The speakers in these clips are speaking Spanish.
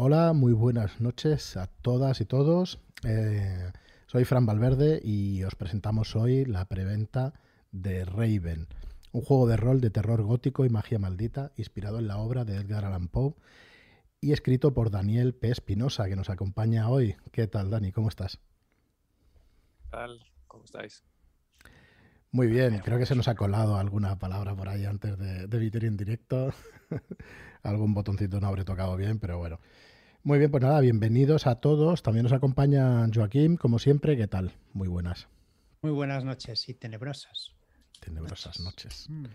Hola, muy buenas noches a todas y todos. Eh, soy Fran Valverde y os presentamos hoy la preventa de Raven, un juego de rol de terror gótico y magia maldita inspirado en la obra de Edgar Allan Poe y escrito por Daniel P. Espinosa, que nos acompaña hoy. ¿Qué tal, Dani? ¿Cómo estás? ¿Qué tal? ¿Cómo estáis? Muy bien, creo que se nos ha colado alguna palabra por ahí antes de, de emitir en directo. Algún botoncito no habré tocado bien, pero bueno. Muy bien, pues nada, bienvenidos a todos. También nos acompaña Joaquín, como siempre. ¿Qué tal? Muy buenas. Muy buenas noches y tenebrosas. Tenebrosas noches. Mm.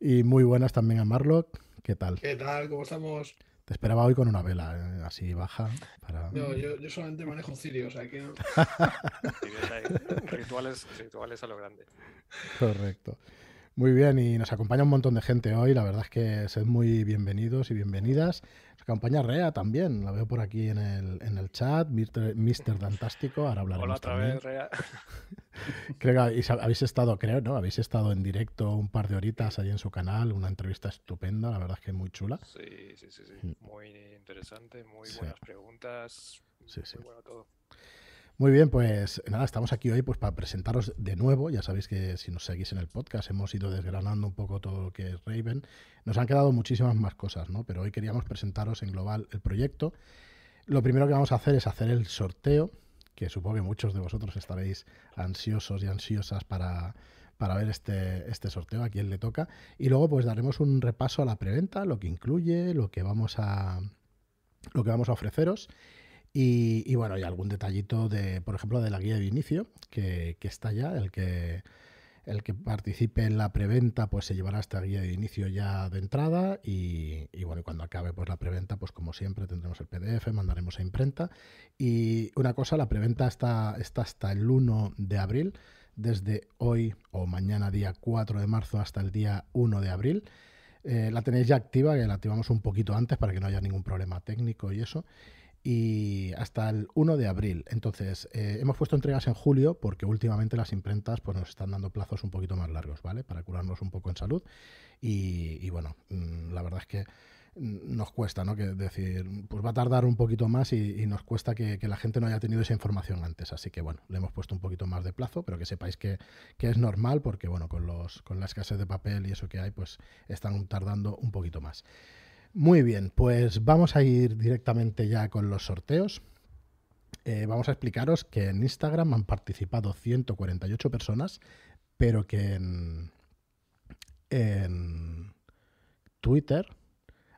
Y muy buenas también a Marlock. ¿Qué tal? ¿Qué tal? ¿Cómo estamos? Te esperaba hoy con una vela eh, así baja. Para... No, yo, yo, solamente manejo Cirio, o sea que rituales, rituales a lo grande. Correcto. Muy bien, y nos acompaña un montón de gente hoy. La verdad es que sed muy bienvenidos y bienvenidas. Nos acompaña Rea también, la veo por aquí en el, en el chat. Mister Dantástico, ahora hablaremos Hola otra también. vez, Rea. Creo que habéis estado, creo, ¿no? Habéis estado en directo un par de horitas ahí en su canal, una entrevista estupenda, la verdad es que muy chula. Sí, sí, sí, sí. muy interesante, muy buenas sí. preguntas, sí, sí. muy bueno todo. Muy bien, pues nada, estamos aquí hoy pues para presentaros de nuevo. Ya sabéis que si nos seguís en el podcast hemos ido desgranando un poco todo lo que es Raven. Nos han quedado muchísimas más cosas, ¿no? Pero hoy queríamos presentaros en global el proyecto. Lo primero que vamos a hacer es hacer el sorteo, que supongo que muchos de vosotros estaréis ansiosos y ansiosas para, para ver este, este sorteo, a quién le toca. Y luego pues daremos un repaso a la preventa, lo que incluye, lo que vamos a, lo que vamos a ofreceros. Y, bueno, y algún detallito de, por ejemplo, de la guía de inicio, que, que, está ya, el que el que participe en la preventa, pues se llevará esta guía de inicio ya de entrada. Y, y bueno, cuando acabe pues la preventa, pues como siempre tendremos el PDF, mandaremos a imprenta. Y una cosa, la preventa está, está hasta el 1 de abril, desde hoy o mañana, día 4 de marzo, hasta el día 1 de abril. Eh, la tenéis ya activa, que la activamos un poquito antes para que no haya ningún problema técnico y eso y hasta el 1 de abril. Entonces, eh, hemos puesto entregas en julio porque últimamente las imprentas pues, nos están dando plazos un poquito más largos, ¿vale? Para curarnos un poco en salud. Y, bueno, mmm, la verdad es que nos cuesta, ¿no? Que decir, pues va a tardar un poquito más y, y nos cuesta que, que, la gente no haya tenido esa información antes. Así que bueno, le hemos puesto un poquito más de plazo, pero que sepáis que, que es normal porque bueno, con, los, con la escasez de papel y eso que hay, pues están tardando un poquito más. Muy bien, pues vamos a ir directamente ya con los sorteos. Eh, vamos a explicaros que en Instagram han participado 148 personas, pero que en, Twitter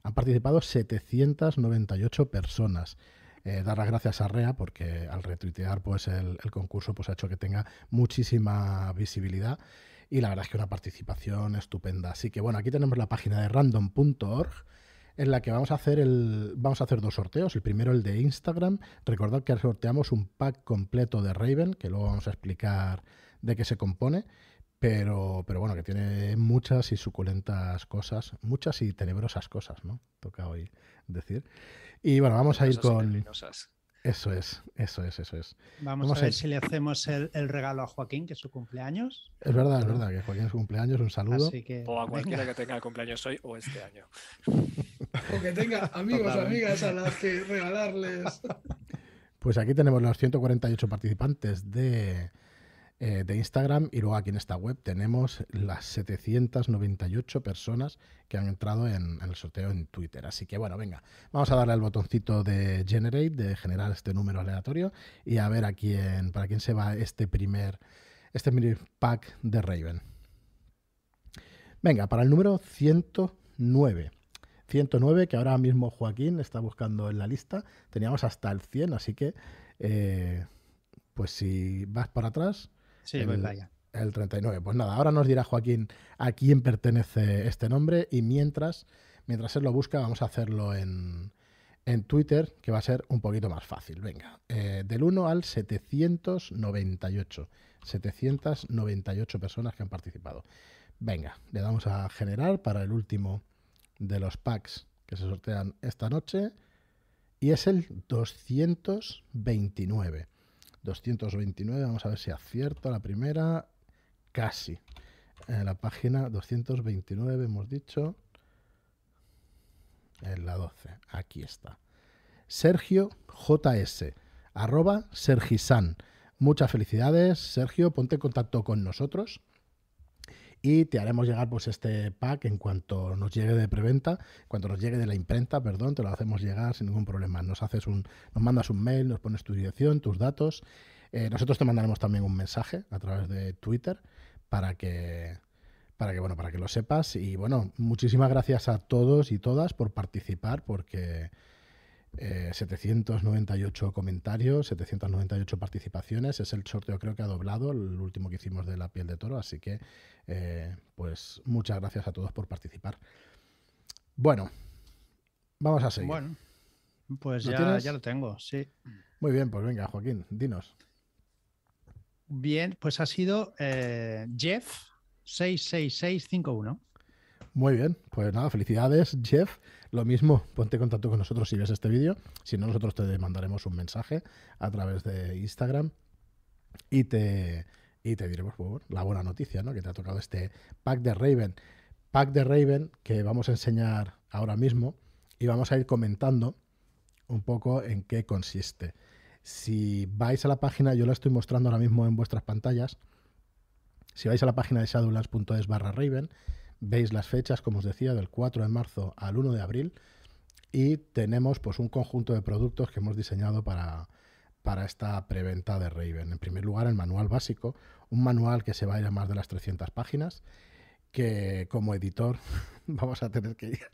han participado 798 personas. Eh, dar las gracias a Rea porque al retuitear pues el, el, concurso pues ha hecho que tenga muchísima visibilidad y la verdad es que una participación estupenda. Así que bueno, aquí tenemos la página de random.org en la que vamos a hacer el vamos a hacer dos sorteos. El primero el de Instagram. Recordad que sorteamos un pack completo de Raven, que luego vamos a explicar de qué se compone. Pero, pero bueno, que tiene muchas y suculentas cosas, muchas y tenebrosas cosas, ¿no? Toca hoy decir. Y bueno, vamos a ir con. Eso es, eso es, eso es. Vamos, Vamos a ver a... si le hacemos el, el, regalo a Joaquín, que es su cumpleaños. Es verdad, es verdad, que Joaquín es su cumpleaños, un saludo. Que... O a cualquiera que tenga el cumpleaños hoy o este año. O que tenga amigos o amigas a las que regalarles. Pues aquí tenemos los 148 participantes de, eh, de Instagram y luego aquí en esta web tenemos las 798 personas que han entrado en, en, el sorteo en Twitter. Así que bueno, venga, vamos a darle al botoncito de Generate, de generar este número aleatorio y a ver a quién, para quién se va este primer, este primer pack de Raven. Venga, para el número 109. 109, que ahora mismo Joaquín está buscando en la lista. Teníamos hasta el 100, así que eh, pues si vas para atrás, Sí, el, vaya. el 39. Pues nada, ahora nos dirá Joaquín a quién pertenece este nombre y mientras, mientras él lo busca, vamos a hacerlo en, en Twitter, que va a ser un poquito más fácil. Venga, eh, del 1 al 798. 798 personas que han participado. Venga, le damos a generar para el último de los packs que se sortean esta noche. Y es el 229. 229, vamos a ver si acierto la primera. Casi. En la página 229 hemos dicho. En la 12. Aquí está. Sergio JS, arroba Sergisan. Muchas felicidades, Sergio, ponte en contacto con nosotros y te haremos llegar pues este pack en cuanto nos llegue de preventa, en cuanto nos llegue de la imprenta, perdón, te lo hacemos llegar sin ningún problema. Nos haces un, nos mandas un mail, nos pones tu dirección, tus datos. Eh, nosotros te mandaremos también un mensaje a través de Twitter para que para que bueno, para que lo sepas y bueno, muchísimas gracias a todos y todas por participar porque 798 eh, comentarios, 798 participaciones. Es el sorteo creo que ha doblado el último que hicimos de la piel de toro. Así que, eh, pues muchas gracias a todos por participar. Bueno, vamos a seguir. Bueno, pues ya, ya, lo tengo, sí. Muy bien, pues venga, Joaquín, dinos. Bien, pues ha sido eh, Jeff 66651. Muy bien, pues nada, felicidades, Jeff. Lo mismo, ponte en contacto con nosotros si ves este vídeo. Si no, nosotros te mandaremos un mensaje a través de Instagram y te, y te diremos pues, la buena noticia, ¿no? Que te ha tocado este pack de Raven. Pack de Raven que vamos a enseñar ahora mismo y vamos a ir comentando un poco en qué consiste. Si vais a la página, yo la estoy mostrando ahora mismo en vuestras pantallas. Si vais a la página de shadowlands.es barra Raven, veis las fechas, como os decía, del 4 de marzo al 1 de abril y tenemos pues un conjunto de productos que hemos diseñado para, para esta preventa de Raven. En primer lugar, el manual básico, un manual que se va a ir a más de las 300 páginas, que como editor vamos a tener que ir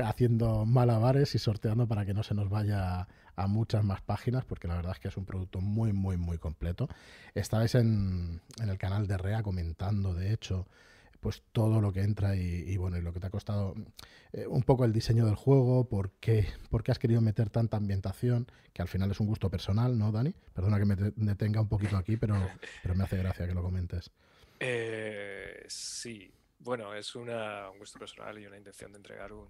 haciendo malabares y sorteando para que no se nos vaya a muchas más páginas, porque la verdad es que es un producto muy, muy, muy completo. Estabais en, en el canal de REA comentando, de hecho, pues todo lo que entra y, bueno, y lo que te ha costado eh, un poco el diseño del juego, por qué, por qué has querido meter tanta ambientación, que al final es un gusto personal, ¿no, Dani? Perdona que me detenga un poquito aquí, pero, pero me hace gracia que lo comentes. Eh, sí, bueno, es una, un gusto personal y una intención de entregar un,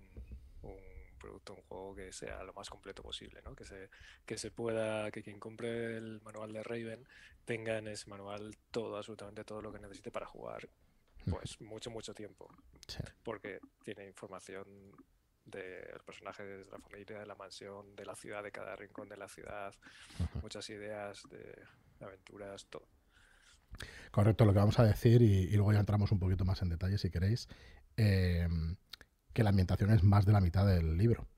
un producto, un juego que sea lo más completo posible, ¿no? Que se, que se pueda, que quien compre el manual de Raven tenga en ese manual todo, absolutamente todo lo que necesite para jugar pues mucho, mucho tiempo. Porque tiene información de los personajes de la familia, de la mansión, de la ciudad, de cada rincón de la ciudad, muchas ideas de aventuras, todo. Correcto, lo que vamos a decir, y, luego ya entramos un poquito más en detalle si queréis, em, que la ambientación es más de la mitad del libro.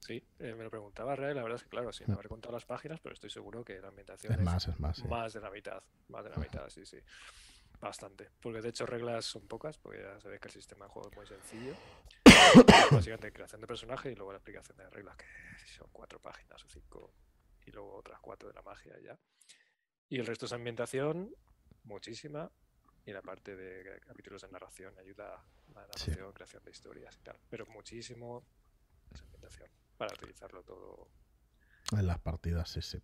Sí, eh, me lo preguntaba Ray, la verdad es que claro, sin haber contado las páginas, pero estoy seguro que la ambientación es, más, es más, más de la mitad, más de la mitad, sí, sí. Bastante, porque de hecho reglas son pocas, porque ya sabéis que el sistema de juego es muy sencillo. Básicamente creación de personaje y luego la aplicación de reglas, que son cuatro páginas o cinco, y luego otras cuatro de la magia ya. Y el resto es ambientación, muchísima, y la parte de capítulos de narración, ayuda a la narración, creación de historias y tal. Pero muchísimo es ambientación, para utilizarlo todo en las partidas, sí, sí.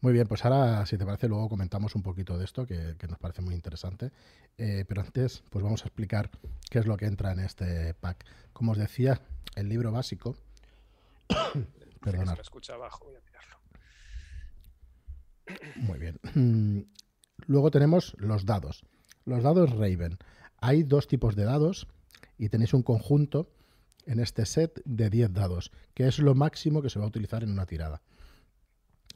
Muy bien, pues ahora, si te parece, luego comentamos un poquito de esto, que, nos parece muy interesante. Eh, pero antes, pues vamos a explicar qué es lo que entra en este pack. Como os decía, el libro básico. Perdonad. escucha abajo, voy a mirarlo. Muy bien. Luego tenemos los dados. Los dados Raven. Hay dos tipos de dados y tenéis un conjunto en este set de 10 dados, que es lo máximo que se va a utilizar en una tirada.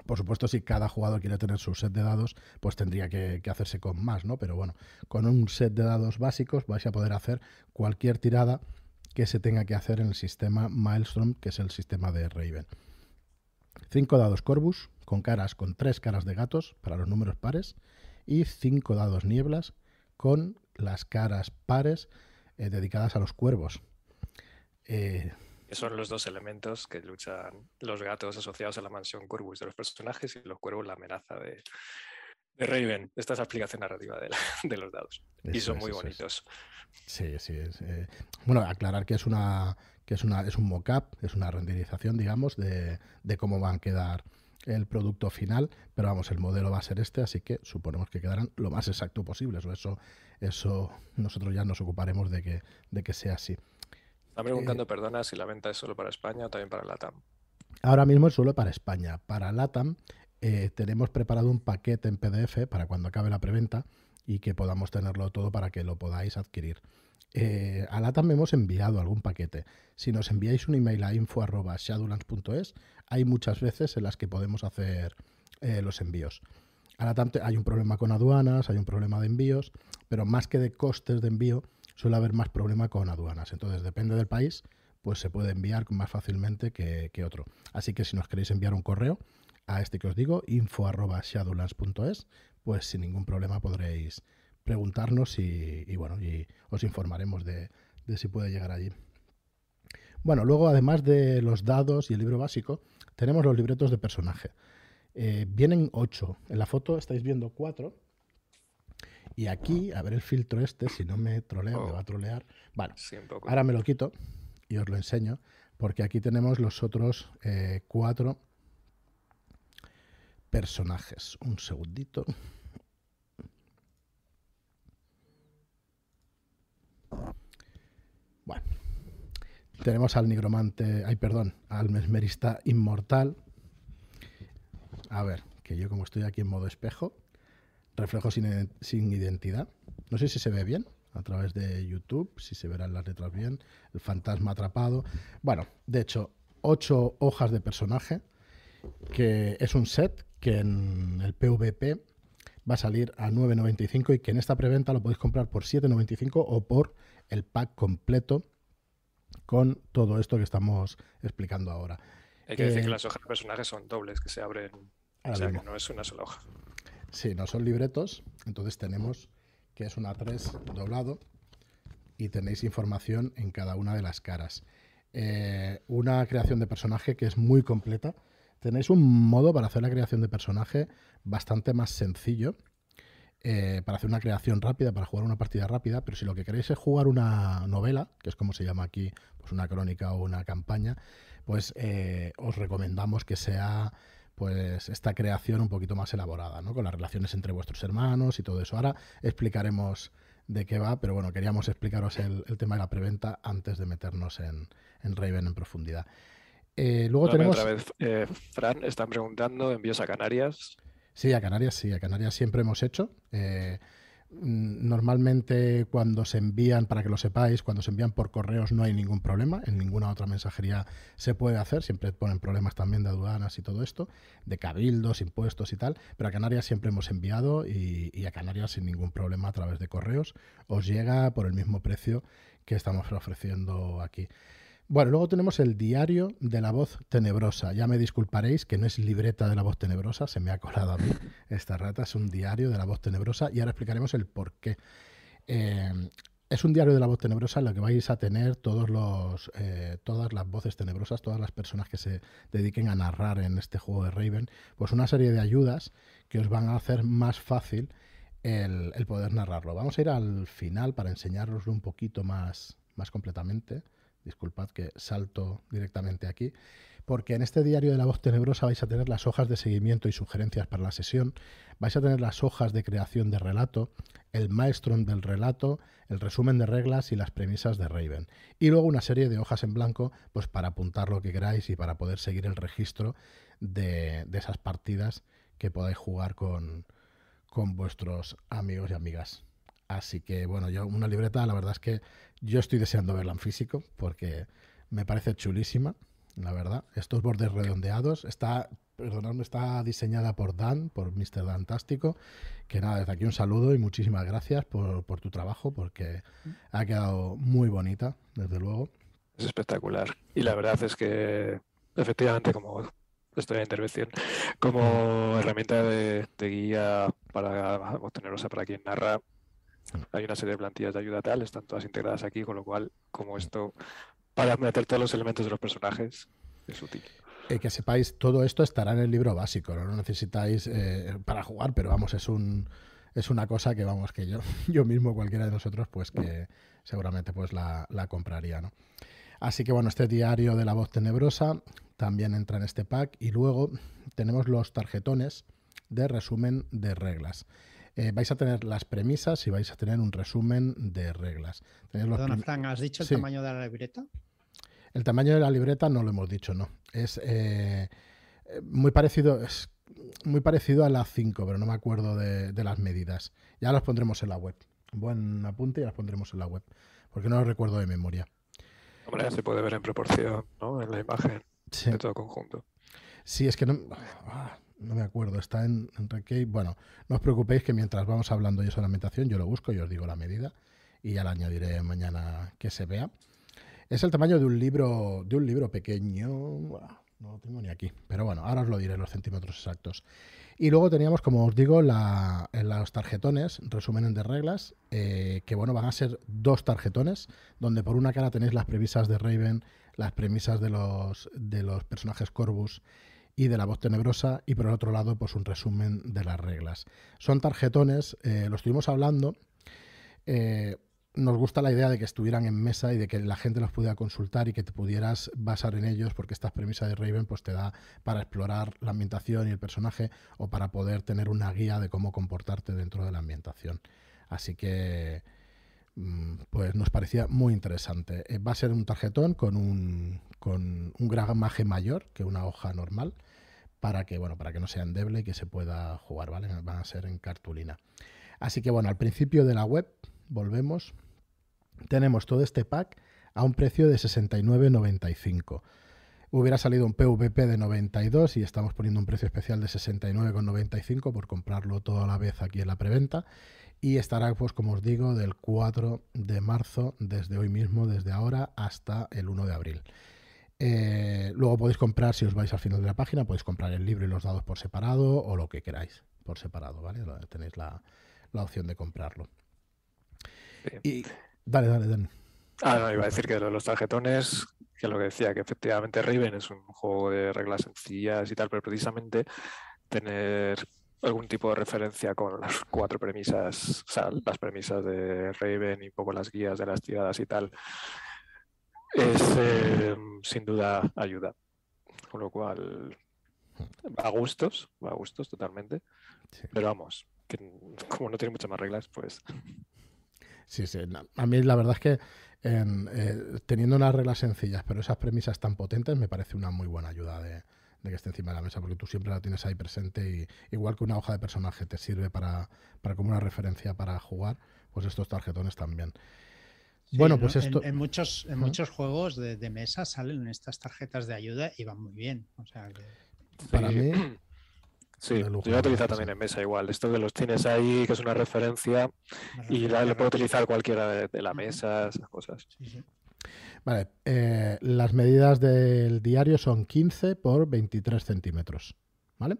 Por supuesto, si cada jugador quiere tener su set de dados, pues tendría que, hacerse con más, ¿no? Pero bueno, con un set de dados básicos vais a poder hacer cualquier tirada que se tenga que hacer en el sistema Maelstrom, que es el sistema de Raven. Cinco dados Corvus, con caras con tres caras de gatos para los números pares, y cinco dados Nieblas, con las caras pares eh, dedicadas a los cuervos. Eh, son los dos elementos que luchan los gatos asociados a la mansión Corvus de los personajes y los cuervos la amenaza de, de Raven. Esta es la explicación narrativa de, de los dados. y son muy bonitos. Sí, sí. Eh, bueno, aclarar que es una que es una es un mock-up, es una renderización, digamos, de, de cómo van a quedar el producto final, pero vamos, el modelo va a ser este, así que suponemos que quedarán lo más exacto posible. Eso, eso nosotros ya nos ocuparemos de que, de que sea así. Están preguntando, eh, perdona, si la venta es solo para España o también para LATAM. Ahora mismo es solo para España. Para LATAM eh, tenemos preparado un paquete en PDF para cuando acabe la preventa y que podamos tenerlo todo para que lo podáis adquirir. eh, a LATAM hemos enviado algún paquete. Si nos enviáis un email a info.shadowlands.es, hay muchas veces en las que podemos hacer eh, los envíos. A LATAM hay un problema con aduanas, hay un problema de envíos, pero más que de costes de envío, suele haber más problema con aduanas. Entonces, depende del país, pues se puede enviar más fácilmente que, que otro. Así que si nos queréis enviar un correo a este que os digo, info.shadowlands.es, pues sin ningún problema podréis preguntarnos y, y bueno, y os informaremos de, de si puede llegar allí. Bueno, luego además de los dados y el libro básico, tenemos los libretos de personaje. Eh, vienen ocho. En la foto estáis viendo cuatro. Y aquí, a ver el filtro este, si no me trolea, me va a trolear. Bueno, Sí, ahora me lo quito y os lo enseño, porque aquí tenemos los otros eh, cuatro personajes. Un segundito. Bueno, tenemos al nigromante, ay, perdón, al mesmerista inmortal. A ver, que yo como estoy aquí en modo espejo, reflejo sin, iden- sin identidad. No sé si se ve bien a través de YouTube, si se verán las letras bien. El fantasma atrapado. Bueno, de hecho, ocho hojas de personaje, que es un set que en el PVP va a salir a 9.95 y que en esta preventa lo podéis comprar por 7.95 o por el pack completo con todo esto que estamos explicando ahora. Hay que decir eh, que las hojas de personajes son dobles, que se abren. O sea, mismo. que no es una sola hoja. Sí, no son libretos, entonces tenemos que es una 3 doblado y tenéis información en cada una de las caras. Eh, una creación de personaje que es muy completa. Tenéis un modo para hacer la creación de personaje bastante más sencillo. eh, para hacer una creación rápida, para jugar una partida rápida, pero si lo que queréis es jugar una novela, que es como se llama aquí, pues una crónica o una campaña, pues eh, os recomendamos que sea pues esta creación un poquito más elaborada, ¿no? Con las relaciones entre vuestros hermanos y todo eso. Ahora explicaremos de qué va, pero bueno, queríamos explicaros el, el tema de la preventa antes de meternos en, en Raven en profundidad. Eh, luego tenemos... otra vez, eh, Fran, están preguntando envíos a Canarias. Sí, a Canarias sí, a Canarias siempre hemos hecho. Eh, normalmente cuando se envían, para que lo sepáis, cuando se envían por correos no hay ningún problema, en ninguna otra mensajería se puede hacer, siempre ponen problemas también de aduanas y todo esto, de cabildos, impuestos y tal, pero a Canarias siempre hemos enviado y, y a Canarias sin ningún problema a través de correos os llega por el mismo precio que estamos ofreciendo aquí. Bueno, luego tenemos el diario de la voz tenebrosa. Ya me disculparéis que no es libreta de la voz tenebrosa, se me ha colado a mí esta rata, es un diario de la voz tenebrosa y ahora explicaremos el por qué. Eh, es un diario de la voz tenebrosa en lo que vais a tener todos los, eh, todas las voces tenebrosas, todas las personas que se dediquen a narrar en este juego de Raven, pues una serie de ayudas que os van a hacer más fácil el, el poder narrarlo. Vamos a ir al final para enseñároslo un poquito más, más completamente. Disculpad que salto directamente aquí. Porque en este diario de la voz tenebrosa vais a tener las hojas de seguimiento y sugerencias para la sesión, vais a tener las hojas de creación de relato, el maestro del relato, el resumen de reglas y las premisas de Raven. Y luego una serie de hojas en blanco pues para apuntar lo que queráis y para poder seguir el registro de, esas partidas que podáis jugar con vuestros amigos y amigas. Así que bueno, yo una libreta, la verdad es que yo estoy deseando verla en físico porque me parece chulísima, la verdad. Estos bordes redondeados, está, perdonadme, está diseñada por Dan, por Mr. Dantástico, que nada, desde aquí un saludo y muchísimas gracias por, tu trabajo porque ha quedado muy bonita, desde luego. Es espectacular. Y la verdad es que, efectivamente, como estoy en intervención, como herramienta de, guía para obtenerlos para quien narra, hay una serie de plantillas de ayuda tal, están todas integradas aquí, con lo cual, como esto, para meter todos los elementos de los personajes, es útil. Eh, que sepáis, todo esto estará en el libro básico, no lo necesitáis eh, para jugar, pero vamos, es un es una cosa que vamos, que yo, yo mismo, cualquiera de nosotros, pues que seguramente pues la, la compraría, ¿no? Así que bueno, este diario de la voz tenebrosa también entra en este pack y luego tenemos los tarjetones de resumen de reglas. Eh, vais a tener las premisas y vais a tener un resumen de reglas. Perdona, Fran, ¿has dicho el Sí. tamaño de la libreta? el tamaño de la libreta no lo hemos dicho, no. Es eh, muy parecido, es muy parecido a la 5, pero no me acuerdo de, de las medidas. Ya las pondremos en la web. Buen apunte y las pondremos en la web. porque no lo recuerdo de memoria. Hombre, se puede ver en proporción, ¿no? En la imagen Sí. de todo conjunto. Sí, es que no, ah, no me acuerdo. Está en, en. Bueno, no os preocupéis que mientras vamos hablando yo sobre la ambientación, yo lo busco y os digo la medida y ya la añadiré mañana que se vea. Es el tamaño de un libro, de un libro pequeño. No lo tengo ni aquí. Pero bueno, ahora os lo diré los centímetros exactos. Y luego teníamos, como os digo, la, en los tarjetones, resumen de reglas, eh, que bueno, van a ser dos tarjetones, donde por una cara tenéis las premisas de Raven, las premisas de los, de los personajes Corvus y de la voz tenebrosa, y por el otro lado, pues un resumen de las reglas. Son tarjetones, eh, lo estuvimos hablando. eh, nos gusta la idea de que estuvieran en mesa y de que la gente los pudiera consultar y que te pudieras basar en ellos, porque esta premisa de Raven pues te da para explorar la ambientación y el personaje o para poder tener una guía de cómo comportarte dentro de la ambientación. Así que pues nos parecía muy interesante. Eh, va a ser un tarjetón con un, con un gramaje mayor que una hoja normal para que, bueno, para que no sea endeble y que se pueda jugar, ¿vale? Van a ser en cartulina. Así que bueno, al principio de la web, volvemos, tenemos todo este pack a un precio de 69,95. Hubiera salido un PVP de 92 y estamos poniendo un precio especial de 69,95 por comprarlo toda la vez aquí en la preventa. Y estará, pues como os digo, del 4 de marzo, desde hoy mismo, desde ahora, hasta el 1 de abril. Eh, luego podéis comprar, si os vais al final de la página, podéis comprar el libro y los dados por separado o lo que queráis por separado, ¿vale? Tenéis la, la opción de comprarlo. Sí. Y dale, dale, dale. Ah, no, iba a decir que los tarjetones, que lo que decía, que efectivamente Raven es un juego de reglas sencillas y tal, pero precisamente tener algún tipo de referencia con las cuatro premisas, o sea, las premisas de Raven y un poco las guías de las tiradas y tal, es eh, sin duda ayuda. Con lo cual, a gustos, a gustos totalmente, Sí. pero vamos, que como no tiene muchas más reglas, pues Sí, sí. A mí la verdad es que en, eh, teniendo unas reglas sencillas, pero esas premisas tan potentes, me parece una muy buena ayuda de, de que esté encima de la mesa, porque tú siempre la tienes ahí presente y igual que una hoja de personaje te sirve para, para como una referencia para jugar, pues estos tarjetones también. Sí, bueno, ¿no? pues esto... En, muchos, en muchos juegos de, de mesa salen estas tarjetas de ayuda y van muy bien. O sea, que- Para Sí. mí, Sí, yo lo he utilizado también en mesa igual. Esto que los tienes ahí, que es una referencia, una y la, lo puedo rápida. utilizar cualquiera de, de la mesa, esas cosas. Sí, sí. Vale, eh, las medidas del diario son 15 por 23 centímetros, ¿vale?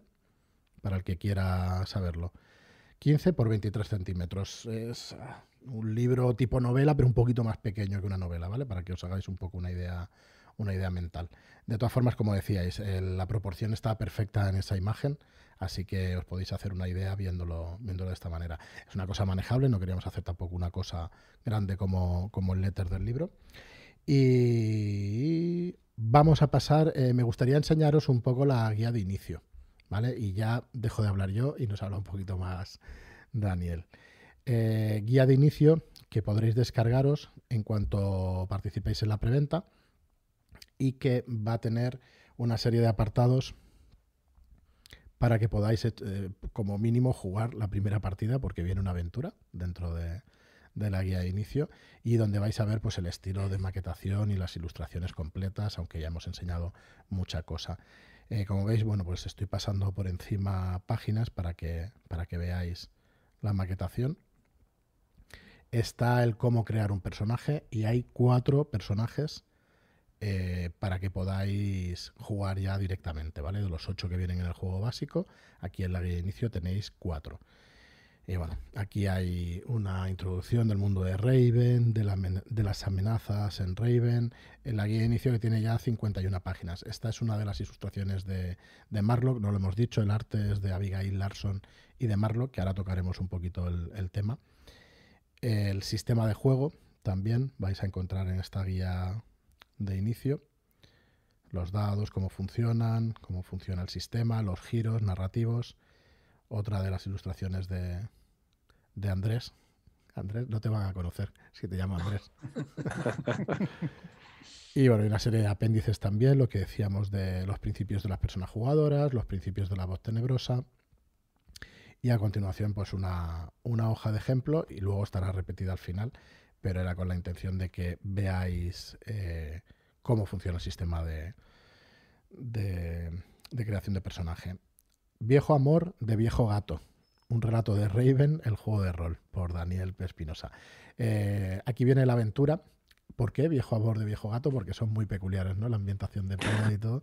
Para el que quiera saberlo. 15 por 23 centímetros. Es ah, un libro tipo novela, pero un poquito más pequeño que una novela, ¿vale? Para que os hagáis un poco una idea, una idea mental. De todas formas, como decíais, la proporción está perfecta en esa imagen, así que os podéis hacer una idea viéndolo, viéndolo de esta manera. Es una cosa manejable, no queríamos hacer tampoco una cosa grande como, como el letter del libro. Y vamos a pasar, eh, me gustaría enseñaros un poco la guía de inicio, ¿vale? Y ya dejo de hablar yo y nos habla un poquito más Daniel. Eh, guía de inicio que podréis descargaros en cuanto participéis en la preventa y que va a tener una serie de apartados para que podáis, eh, como mínimo, jugar la primera partida, porque viene una aventura dentro de, de la guía de inicio y donde vais a ver pues el estilo de maquetación y las ilustraciones completas, aunque ya hemos enseñado mucha cosa. Eh, como veis, bueno, pues estoy pasando por encima páginas para que, para que veáis la maquetación. Está el cómo crear un personaje y hay cuatro personajes eh, para que podáis jugar ya directamente, ¿vale? De los ocho que vienen en el juego básico, aquí en la guía de inicio tenéis cuatro. Y bueno, aquí hay una introducción del mundo de Raven, de, las amenazas en Raven, en la guía de inicio que tiene ya 51 páginas. Esta es una de las ilustraciones de, de Marlock, no lo hemos dicho, el arte es de Abigail Larson y de Marlock, que ahora tocaremos un poquito el, el tema. El sistema de juego también vais a encontrar en esta guía de inicio. Los dados, cómo funcionan, cómo funciona el sistema, los giros narrativos. Otra de las ilustraciones de, de Andrés. Andrés, no te van a conocer si te llamo Andrés. y bueno, hay una serie de apéndices también, lo que decíamos de los principios de las personas jugadoras, los principios de la voz tenebrosa. Y a continuación, pues una, una hoja de ejemplo y luego estará repetida al final. pero era con la intención de que veáis eh, cómo funciona el sistema de, de, de creación de personaje. Viejo amor de viejo gato. Un relato de Raven, el juego de rol, por Daniel Espinosa. Eh, aquí viene la aventura. ¿Por qué viejo amor de viejo gato? Porque son muy peculiares, ¿no? La ambientación de Pena y todo.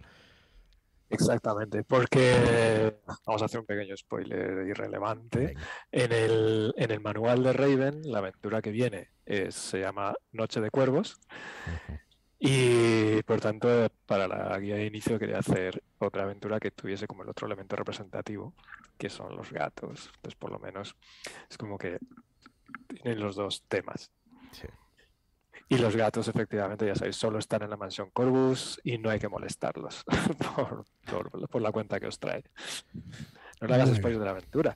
Exactamente, porque vamos a hacer un pequeño spoiler irrelevante. En el, en el manual de Raven, la aventura que viene es- se llama Noche de Cuervos. Y por tanto para la guía de inicio quería hacer otra aventura que tuviese como el otro elemento representativo, que son los gatos. Entonces por lo menos es como que tienen los dos temas. Sí. Y los gatos, efectivamente, ya sabéis, solo están en la mansión Corvus y no hay que molestarlos por, por- por la cuenta que os trae. No le hagas Muy spoilers de la aventura.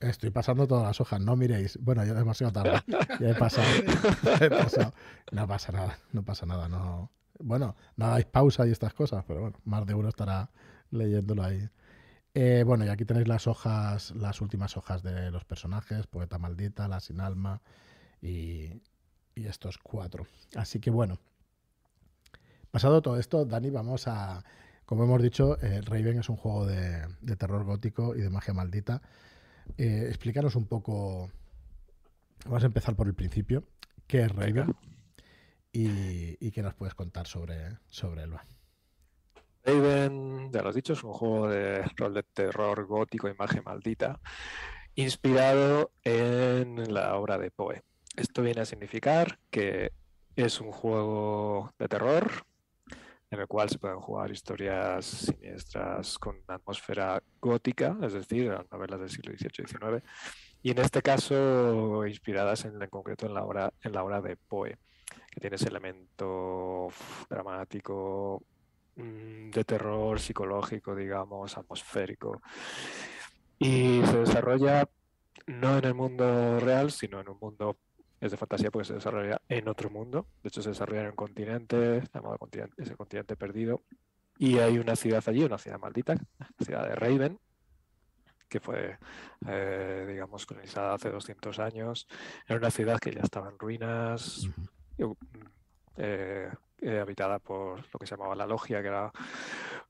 Estoy pasando todas las hojas, no miréis. Bueno, ya demasiado tarde. Ya he pasado. ya he pasado. No pasa nada, no pasa nada. No. Bueno, no hagáis pausa y estas cosas, pero bueno, más de uno estará leyéndolo ahí. Eh, bueno, y aquí tenéis las hojas, las últimas hojas de los personajes, Poeta Maldita, La Sin Alma y, y estos cuatro. Así que bueno, pasado todo esto, Dani, vamos a, como hemos dicho, eh, Raven es un juego de, de terror gótico y de magia maldita. Eh, explícanos un poco, vamos a empezar por el principio, ¿qué es. Raven? Y, y qué nos puedes contar sobre, sobre él. va? Raven, ya lo has dicho, es un juego de rol de terror gótico, imagen maldita, inspirado en la obra de Poe. Esto viene a significar que es un juego de terror en el cual se pueden jugar historias siniestras con una atmósfera gótica, es decir, las novelas del siglo XVIII y XIX, y en este caso inspiradas en, en concreto en la obra, en la obra de Poe, que tiene ese elemento dramático, mm, de terror psicológico, digamos, atmosférico. Y se desarrolla no en el mundo real, sino en un mundo, es de fantasía porque se desarrolla en otro mundo. De hecho, se desarrolla en un continente, llamado continente, ese continente perdido. Y hay una ciudad allí, una ciudad maldita, la ciudad de Raven, que fue, eh, digamos, colonizada hace 200 años. Era una ciudad que ya estaba en ruinas, eh, eh, habitada por lo que se llamaba la logia, que era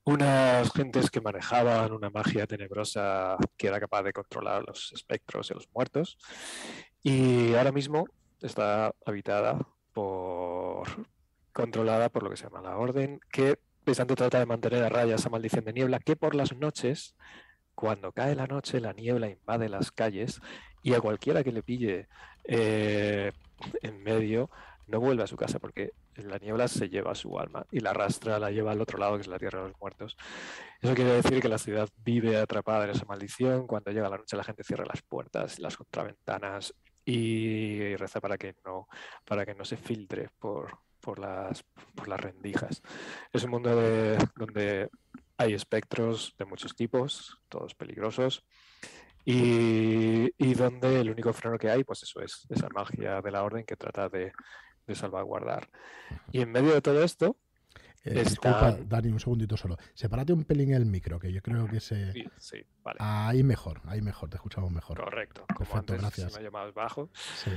unas gentes que manejaban una magia tenebrosa que era capaz de controlar los espectros y los muertos. Y ahora mismo está habitada por controlada por lo que se llama la orden, que precisamente trata de mantener a raya esa maldición de niebla que por las noches, cuando cae la noche, la niebla invade las calles y a cualquiera que le pille eh, en medio no vuelve a su casa porque la niebla se lleva su alma y la arrastra, la lleva al otro lado, que es la tierra de los muertos. Eso quiere decir que la ciudad vive atrapada en esa maldición. Cuando llega la noche, la gente cierra las puertas, las contraventanas y reza para que no, para que no se filtre por, por, las, por las rendijas. Es un mundo de- donde hay espectros de muchos tipos, todos peligrosos. Y, y donde el único freno que hay, pues eso es esa magia de la orden que trata de, de salvaguardar. Y en medio de todo esto, Eh, Está- Disculpa, Dani, un segundito solo. Sepárate un pelín el micro, que yo creo que se... sí, sí, vale, Ahí mejor, ahí mejor, te escuchamos mejor. correcto. Perfecto, antes gracias. se me ha llamado bajo. Sí.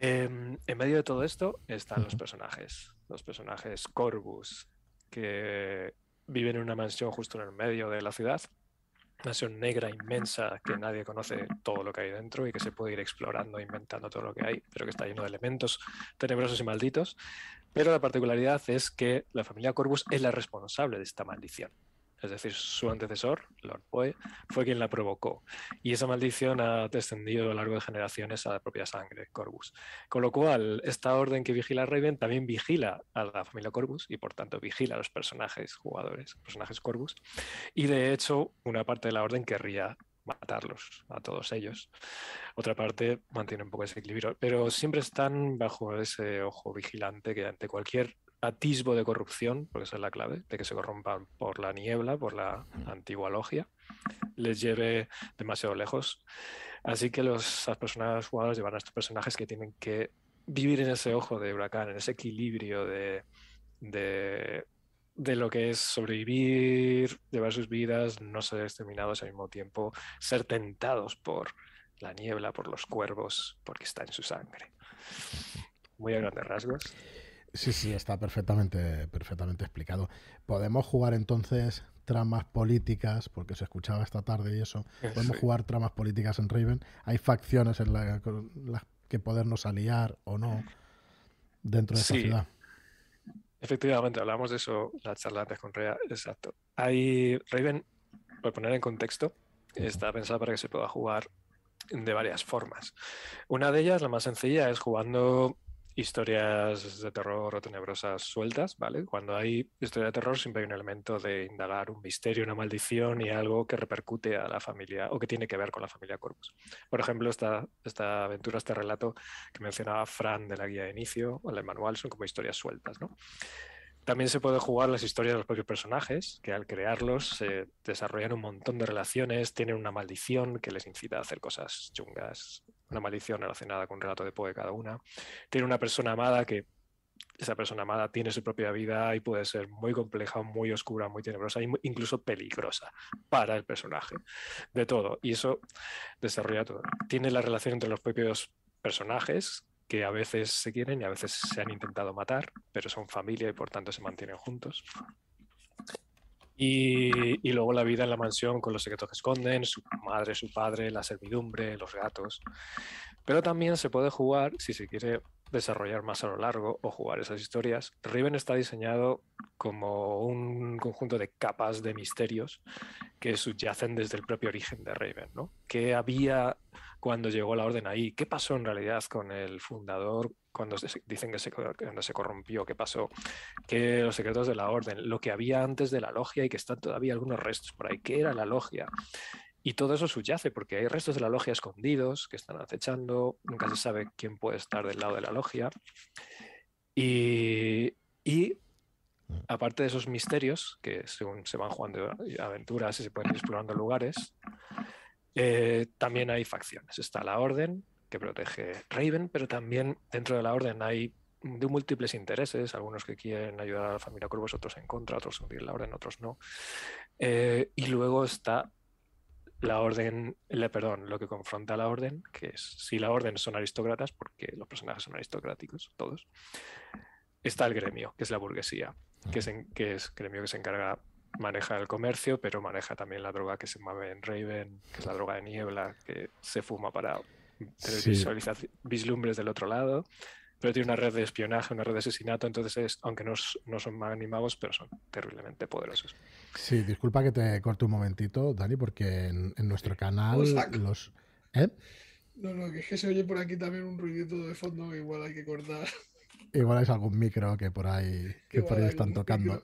Em, en medio de todo esto están los personajes, los personajes Corvus, que viven en una mansión justo en el medio de la ciudad, mansión negra inmensa que nadie conoce todo lo que hay dentro y que se puede ir explorando, inventando todo lo que hay, pero que está lleno de elementos tenebrosos y malditos. Pero la particularidad es que la familia Corvus es la responsable de esta maldición. Es decir, su antecesor, Lord Poe, fue quien la provocó. Y esa maldición ha descendido a lo largo de generaciones a la propia sangre, Corvus. Con lo cual, esta orden que vigila a Raven también vigila a la familia Corvus y por tanto vigila a los personajes jugadores, personajes Corvus. Y de hecho, una parte de la orden querría matarlos a todos ellos. Otra parte mantiene un poco ese equilibrio, pero siempre están bajo ese ojo vigilante que ante cualquier atisbo de corrupción, porque esa es la clave, de que se corrompan por la niebla, por la antigua logia, les lleve demasiado lejos. Así que los, las personas jugadoras llevan a estos personajes que tienen que vivir en ese ojo de huracán, en ese equilibrio de, de, de lo que es sobrevivir, llevar sus vidas, no ser exterminados al mismo tiempo, ser tentados por la niebla, por los cuervos, porque está en su sangre. muy a grandes rasgos. Sí, sí, está perfectamente, perfectamente explicado. Podemos jugar entonces tramas políticas, porque se escuchaba esta tarde y eso. Podemos Sí. jugar tramas políticas en Raven. Hay facciones en la- con las que podernos aliar o no dentro de esa ciudad. Efectivamente, hablamos de eso la charla antes con Rea, exacto. Hay Raven, por poner en contexto, está pensada para que se pueda jugar de varias formas. Una de ellas, la más sencilla, es jugando historias de terror o tenebrosas sueltas, ¿vale? Cuando hay historia de terror siempre hay un elemento de indagar un misterio, una maldición y algo que repercute a la familia o que tiene que ver con la familia Corvus. Por ejemplo, esta, esta aventura, este relato que mencionaba Fran de la guía de inicio o del manual son como historias sueltas, ¿no? También se puede jugar las historias de los propios personajes, que al crearlos se desarrollan un montón de relaciones, tienen una maldición que les incita a hacer cosas chungas, una maldición relacionada con un relato de Poe cada una. Tiene una persona amada que esa persona amada tiene su propia vida y puede ser muy compleja, muy oscura, muy tenebrosa e incluso peligrosa para el personaje. De todo. Y eso desarrolla todo. Tiene la relación entre los propios personajes que a veces se quieren y a veces se han intentado matar, pero son familia y por tanto se mantienen juntos. Y, luego la vida en la mansión con los secretos que esconden, su madre, su padre, la servidumbre, los gatos. Pero también se puede jugar, si se quiere desarrollar más a lo largo o jugar esas historias. Riven está diseñado como un conjunto de capas de misterios que subyacen desde el propio origen de Raven, ¿no? ¿Qué había cuando llegó la orden ahí? ¿Qué pasó en realidad con el fundador cuando se, dicen que se, cuando se corrompió? ¿Qué pasó? ¿Qué los secretos de la orden? Lo que había antes de la logia y que están todavía algunos restos por ahí. ¿Qué era la logia? Y todo eso subyace porque hay restos de la logia escondidos que están acechando, nunca se sabe quién puede estar del lado de la logia. Y, y aparte de esos misterios, que según se van jugando aventuras y se pueden ir explorando lugares, eh, también hay facciones. Está la Orden, que protege Raven, pero también dentro de la Orden hay de múltiples intereses, algunos que quieren ayudar a la familia Corvus, otros en contra, otros hundir la Orden, otros no. Eh, y luego está la orden, le, perdón, lo que confronta a la orden, que es si la orden son aristócratas, porque los personajes son aristocráticos, todos, está el gremio, que es la burguesía, que es, en, gremio que se encarga, maneja el comercio, pero maneja también la droga que se mueve en Raven, que es la droga de niebla, que se fuma para tener sí. vislumbres del otro lado. Pero tiene una red de espionaje, una red de asesinato, entonces es, aunque no, no son magos, pero son terriblemente poderosos. Sí, disculpa que te corte un momentito, Dani, porque en, en nuestro canal los... ¿Eh? No, no, que es que se oye por aquí también un ruidito de fondo que igual hay que cortar. Igual es algún micro que por ahí, que por ahí están tocando.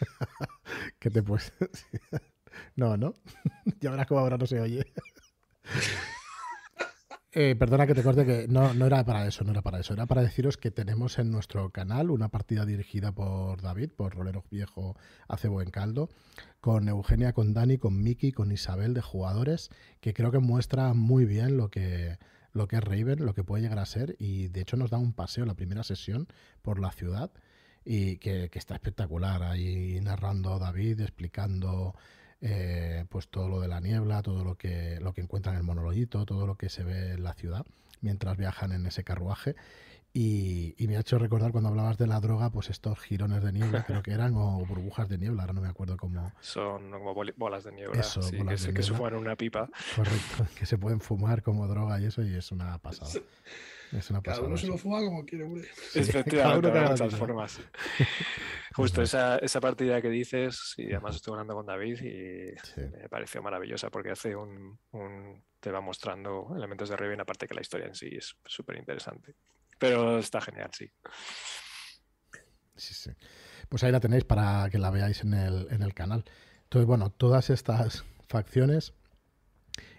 que te pues. no, no. ya verás cómo ahora no se oye. Eh, perdona que te corte, que no, no era para eso, no era para eso. Era para deciros que tenemos en nuestro canal una partida dirigida por David, por Rolero Viejo Hace Buen Caldo, con Eugenia, con Dani, con Miki, con Isabel de jugadores, que creo que muestra muy bien lo que, lo que es Raven, lo que puede llegar a ser, y de hecho nos da un paseo la primera sesión por la ciudad, y que, que está espectacular, ahí narrando David, explicando eh, pues todo lo de la niebla, todo lo que, lo que encuentran en el monologuito, todo lo que se ve en la ciudad mientras viajan en ese carruaje. Y, y, me ha hecho recordar cuando hablabas de la droga, pues estos girones de niebla creo que eran, o burbujas de niebla, ahora no me acuerdo cómo. Son como bolas de niebla, eso, sí, bolas que, se, de que se fuman una pipa. Correcto, que se pueden fumar como droga y eso, y es una pasada. Es una Cada pasada. uno se lo fuma como quiere, hombre. Sí, cada Efectivamente, de muchas formas. Justo esa, esa partida que dices, y además estuve hablando con David y Sí. me pareció maravillosa porque hace un, un- te va mostrando elementos de Raven, aparte que la historia en sí es súper interesante. Pero está genial, sí. Sí, sí. Pues ahí la tenéis para que la veáis en el, en el canal. Entonces, bueno, todas estas facciones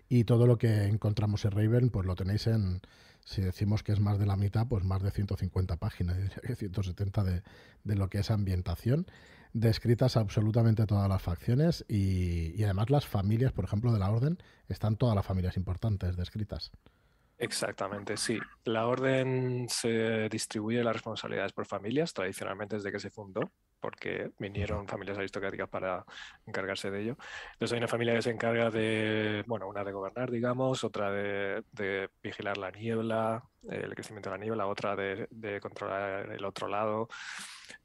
y todo lo que encontramos en Raven, pues lo tenéis en, si decimos que es más de la mitad, pues más de 150 páginas, diría que 170 de, de lo que es ambientación, descritas absolutamente todas las facciones y, y además las familias, por ejemplo, de la orden, están todas las familias importantes descritas. Exactamente, sí. La orden se distribuye las responsabilidades por familias, tradicionalmente desde que se fundó. Porque vinieron familias aristocráticas para encargarse de ello. Entonces hay una familia que se encarga de, bueno, una de gobernar, digamos, otra de, de vigilar la niebla, el crecimiento de la niebla, otra de, de controlar el otro lado,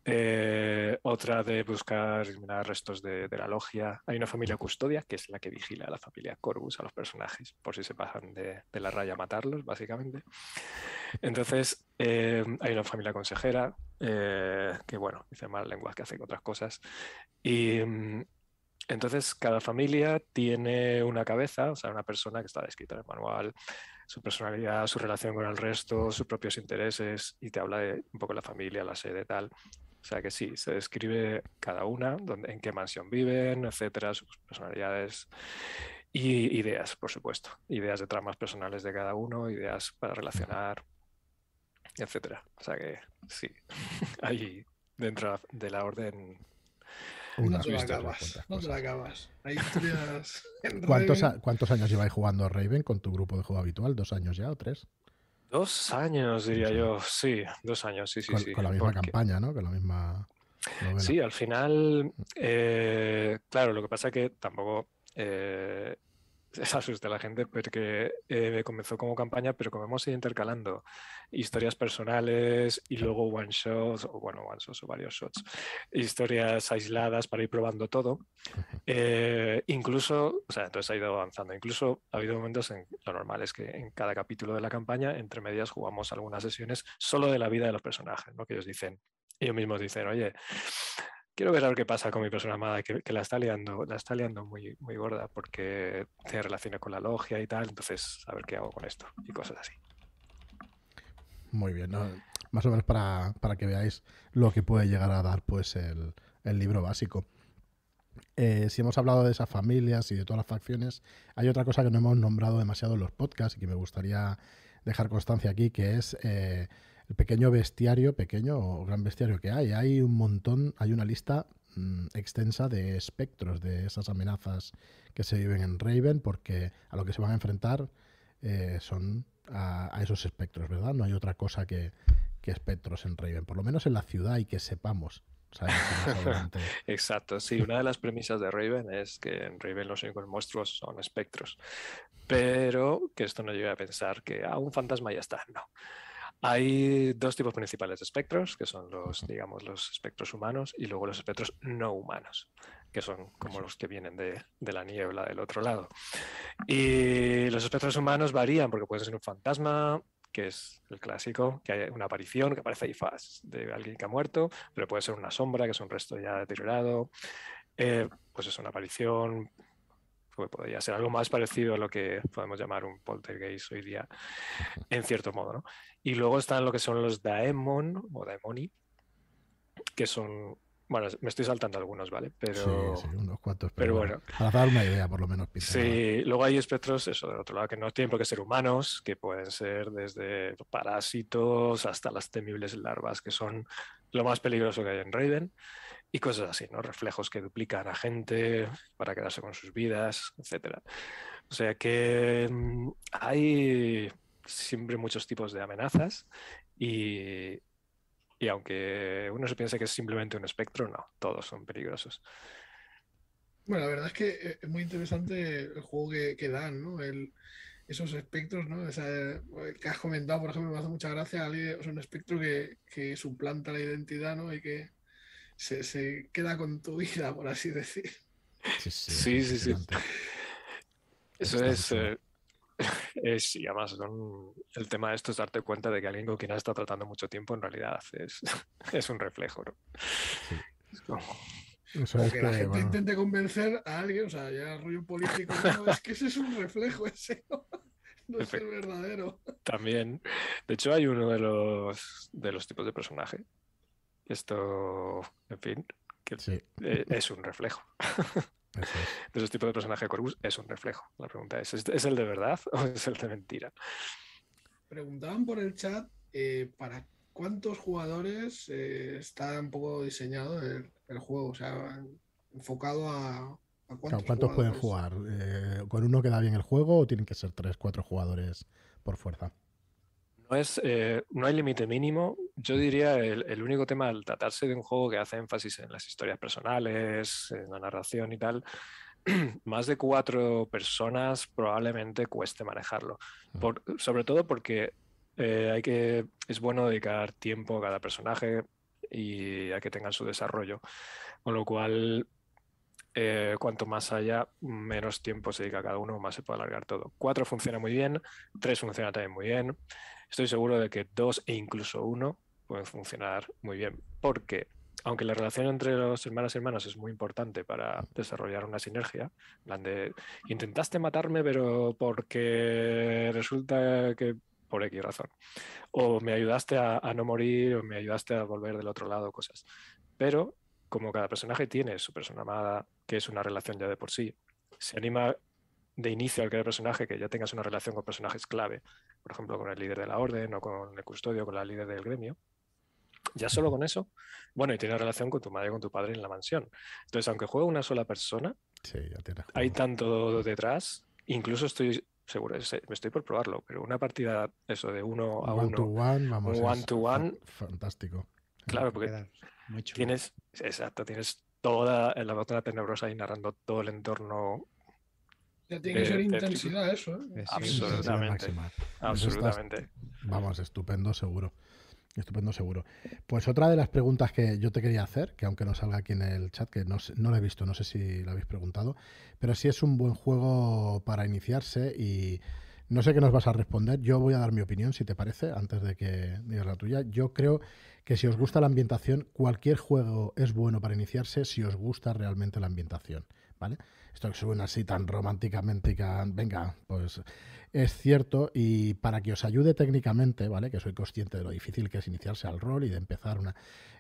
eh, otra de buscar eliminar restos de, de, la logia. Hay una familia custodia, que es la que vigila a la familia Corvus, a los personajes, por si se pasan de, de la raya a matarlos, básicamente. Entonces, eh, hay una familia consejera, eh, que bueno, dice más lenguas que hace otras cosas. Y mm, entonces cada familia tiene una cabeza, o sea, una persona que está descrita en el manual, su personalidad, su relación con el resto, sus propios intereses, y te habla de un poco la familia, la sede, tal. O sea que sí, se describe cada una, dónde, en qué mansión viven, etcétera, sus personalidades y ideas, por supuesto. Ideas de tramas personales de cada uno, ideas para relacionar, etcétera. O sea que sí, ahí dentro de la orden no te, la acabas, no te la acabas. Hay historias ¿Cuántos, a, ¿Cuántos, años lleváis jugando Raven con tu grupo de juego habitual? ¿Dos años ya o tres? Dos años, diría sí, yo. Sí, dos años, sí, sí. Con, sí. con la misma Porque... campaña, ¿no? Con la misma. Novela. Sí, al final, eh, claro, lo que pasa es que tampoco eh, se asuste la gente porque eh, comenzó como campaña, pero como hemos ido intercalando historias personales y luego one shots, o bueno, one shots o varios shots, historias aisladas para ir probando todo. Eh, incluso, o sea, entonces ha ido avanzando. Incluso ha habido momentos en lo normal es que en cada capítulo de la campaña, entre medias, jugamos algunas sesiones solo de la vida de los personajes, ¿no? Que ellos dicen, ellos mismos dicen, oye, quiero ver a ver qué pasa con mi persona amada, que, que, la está liando, la está liando muy, muy gorda porque tiene relaciones con la logia y tal, entonces a ver qué hago con esto y cosas así. Muy bien, ¿no? más o menos para, para, que veáis lo que puede llegar a dar pues el, el libro básico. Eh, si hemos hablado de esas familias y de todas las facciones, hay otra cosa que no hemos nombrado demasiado en los podcasts y que me gustaría dejar constancia aquí, que es eh, pequeño bestiario, pequeño o gran bestiario que hay. Hay un montón, hay una lista mmm, extensa de espectros de esas amenazas que se viven en Raven, porque a lo que se van a enfrentar eh, son a, esos espectros, ¿verdad? No hay otra cosa que, que espectros en Raven, por lo menos en la ciudad y que sepamos. Exacto, sí, una de las premisas de Raven es que en Raven los únicos monstruos son espectros, pero que esto no lleve a pensar que a ah, un fantasma ya está, no. Hay dos tipos principales de espectros, que son los, digamos, los espectros humanos y luego los espectros no humanos, que son como los que vienen de, de, la niebla del otro lado. Y los espectros humanos varían porque puede ser un fantasma, que es el clásico, que hay una aparición que aparece ahí de alguien que ha muerto, pero puede ser una sombra, que es un resto ya deteriorado. Eh, pues es una aparición, pues podría ser algo más parecido a lo que podemos llamar un poltergeist hoy día, en cierto modo. ¿no? Y luego están lo que son los daemon o daemoni, que son bueno, me estoy saltando algunos, ¿vale? Pero, sí, sí, unos cuantos. Pero, pero bueno. Para dar una idea, por lo menos. Pinta, sí, ¿no? luego hay espectros, eso, del otro lado, que no tienen por qué ser humanos, que pueden ser desde parásitos hasta las temibles larvas, que son lo más peligroso que hay en Raven, y cosas así, ¿no? Reflejos que duplican a gente para quedarse con sus vidas, etc. O sea que mm, hay siempre muchos tipos de amenazas y, y aunque uno se piense que es simplemente un espectro, no, todos son peligrosos. Bueno, la verdad es que eh, es muy interesante el juego que, que dan, ¿no? El, esos espectros, ¿no? O sea, el que has comentado, por ejemplo, me hace mucha gracia, es un espectro que, que, suplanta la identidad, ¿no? Y que se, se, queda con tu vida, por así decir. Sí, sí, sí. sí, sí. Eso es, eh, es, y además son, el tema de esto es darte cuenta de que alguien con quien has estado tratando mucho tiempo en realidad es, es un reflejo, ¿no? Sí. Es como... Eso es que, que la gente bueno. intente convencer a alguien, o sea, ya rollo político, no, es que ese es un reflejo, ese no, no es el verdadero. También, de hecho, hay uno de los, de los tipos de personaje. Esto, en fin, que sí. Eh, es un reflejo. Es. de esos tipos de personaje de Corvus es un reflejo. La pregunta es, ¿es el de verdad o es el de mentira? Preguntaban por el chat eh, para cuántos jugadores eh, está un poco diseñado el, el, juego, o sea, enfocado a, a cuántos, ¿Cuántos pueden jugar? Eh, ¿Con uno queda bien el juego o tienen que ser tres, cuatro jugadores por fuerza? No, es, eh, no hay límite mínimo, yo diría el, el, único tema al tratarse de un juego que hace énfasis en las historias personales, en la narración y tal, más de cuatro personas probablemente cueste manejarlo. Mm. Por, sobre todo porque eh, hay que, es bueno dedicar tiempo a cada personaje y a que tengan su desarrollo. Con lo cual, eh, cuanto más haya, menos tiempo se dedica a cada uno, más se puede alargar todo. Cuatro funciona muy bien, tres funciona también muy bien. Estoy seguro de que dos e incluso uno pueden funcionar muy bien. Porque aunque la relación entre los hermanos y hermanos es muy importante para desarrollar una sinergia, plan de intentaste matarme, pero porque resulta que por X razón, o me ayudaste a, a no morir, o me ayudaste a volver del otro lado, cosas. Pero como cada personaje tiene su persona amada, que es una relación ya de por sí, se anima de inicio al crear personaje que ya tengas una relación con personajes clave, por ejemplo, con el líder de la orden o con el custodio, con la líder del gremio, ya solo con eso, bueno, y tiene relación con tu madre y con tu padre en la mansión. Entonces, aunque juegue una sola persona, hay tanto detrás, incluso estoy seguro, me estoy por probarlo, pero una partida, eso de uno a one uno, to one, vamos, one to one, fantástico. Claro, porque tienes, exacto, tienes toda la botella tenebrosa y narrando todo el entorno. Ya tiene que ser intensidad eso, ¿eh? Absolutamente. Absolutamente. vamos, estupendo, seguro. Estupendo, seguro. Pues otra de las preguntas que yo te quería hacer, que aunque no salga aquí en el chat, que no, no lo he visto, no sé si lo habéis preguntado, pero sí es un buen juego para iniciarse y no sé qué nos vas a responder. Yo voy a dar mi opinión, si te parece, antes de que digas la tuya. Yo creo que si os gusta la ambientación, cualquier juego es bueno para iniciarse si os gusta realmente la ambientación, ¿vale? Esto que suena así tan románticamente venga, pues es cierto y para que os ayude técnicamente, ¿vale? Que soy consciente de lo difícil que es iniciarse al rol y de empezar una...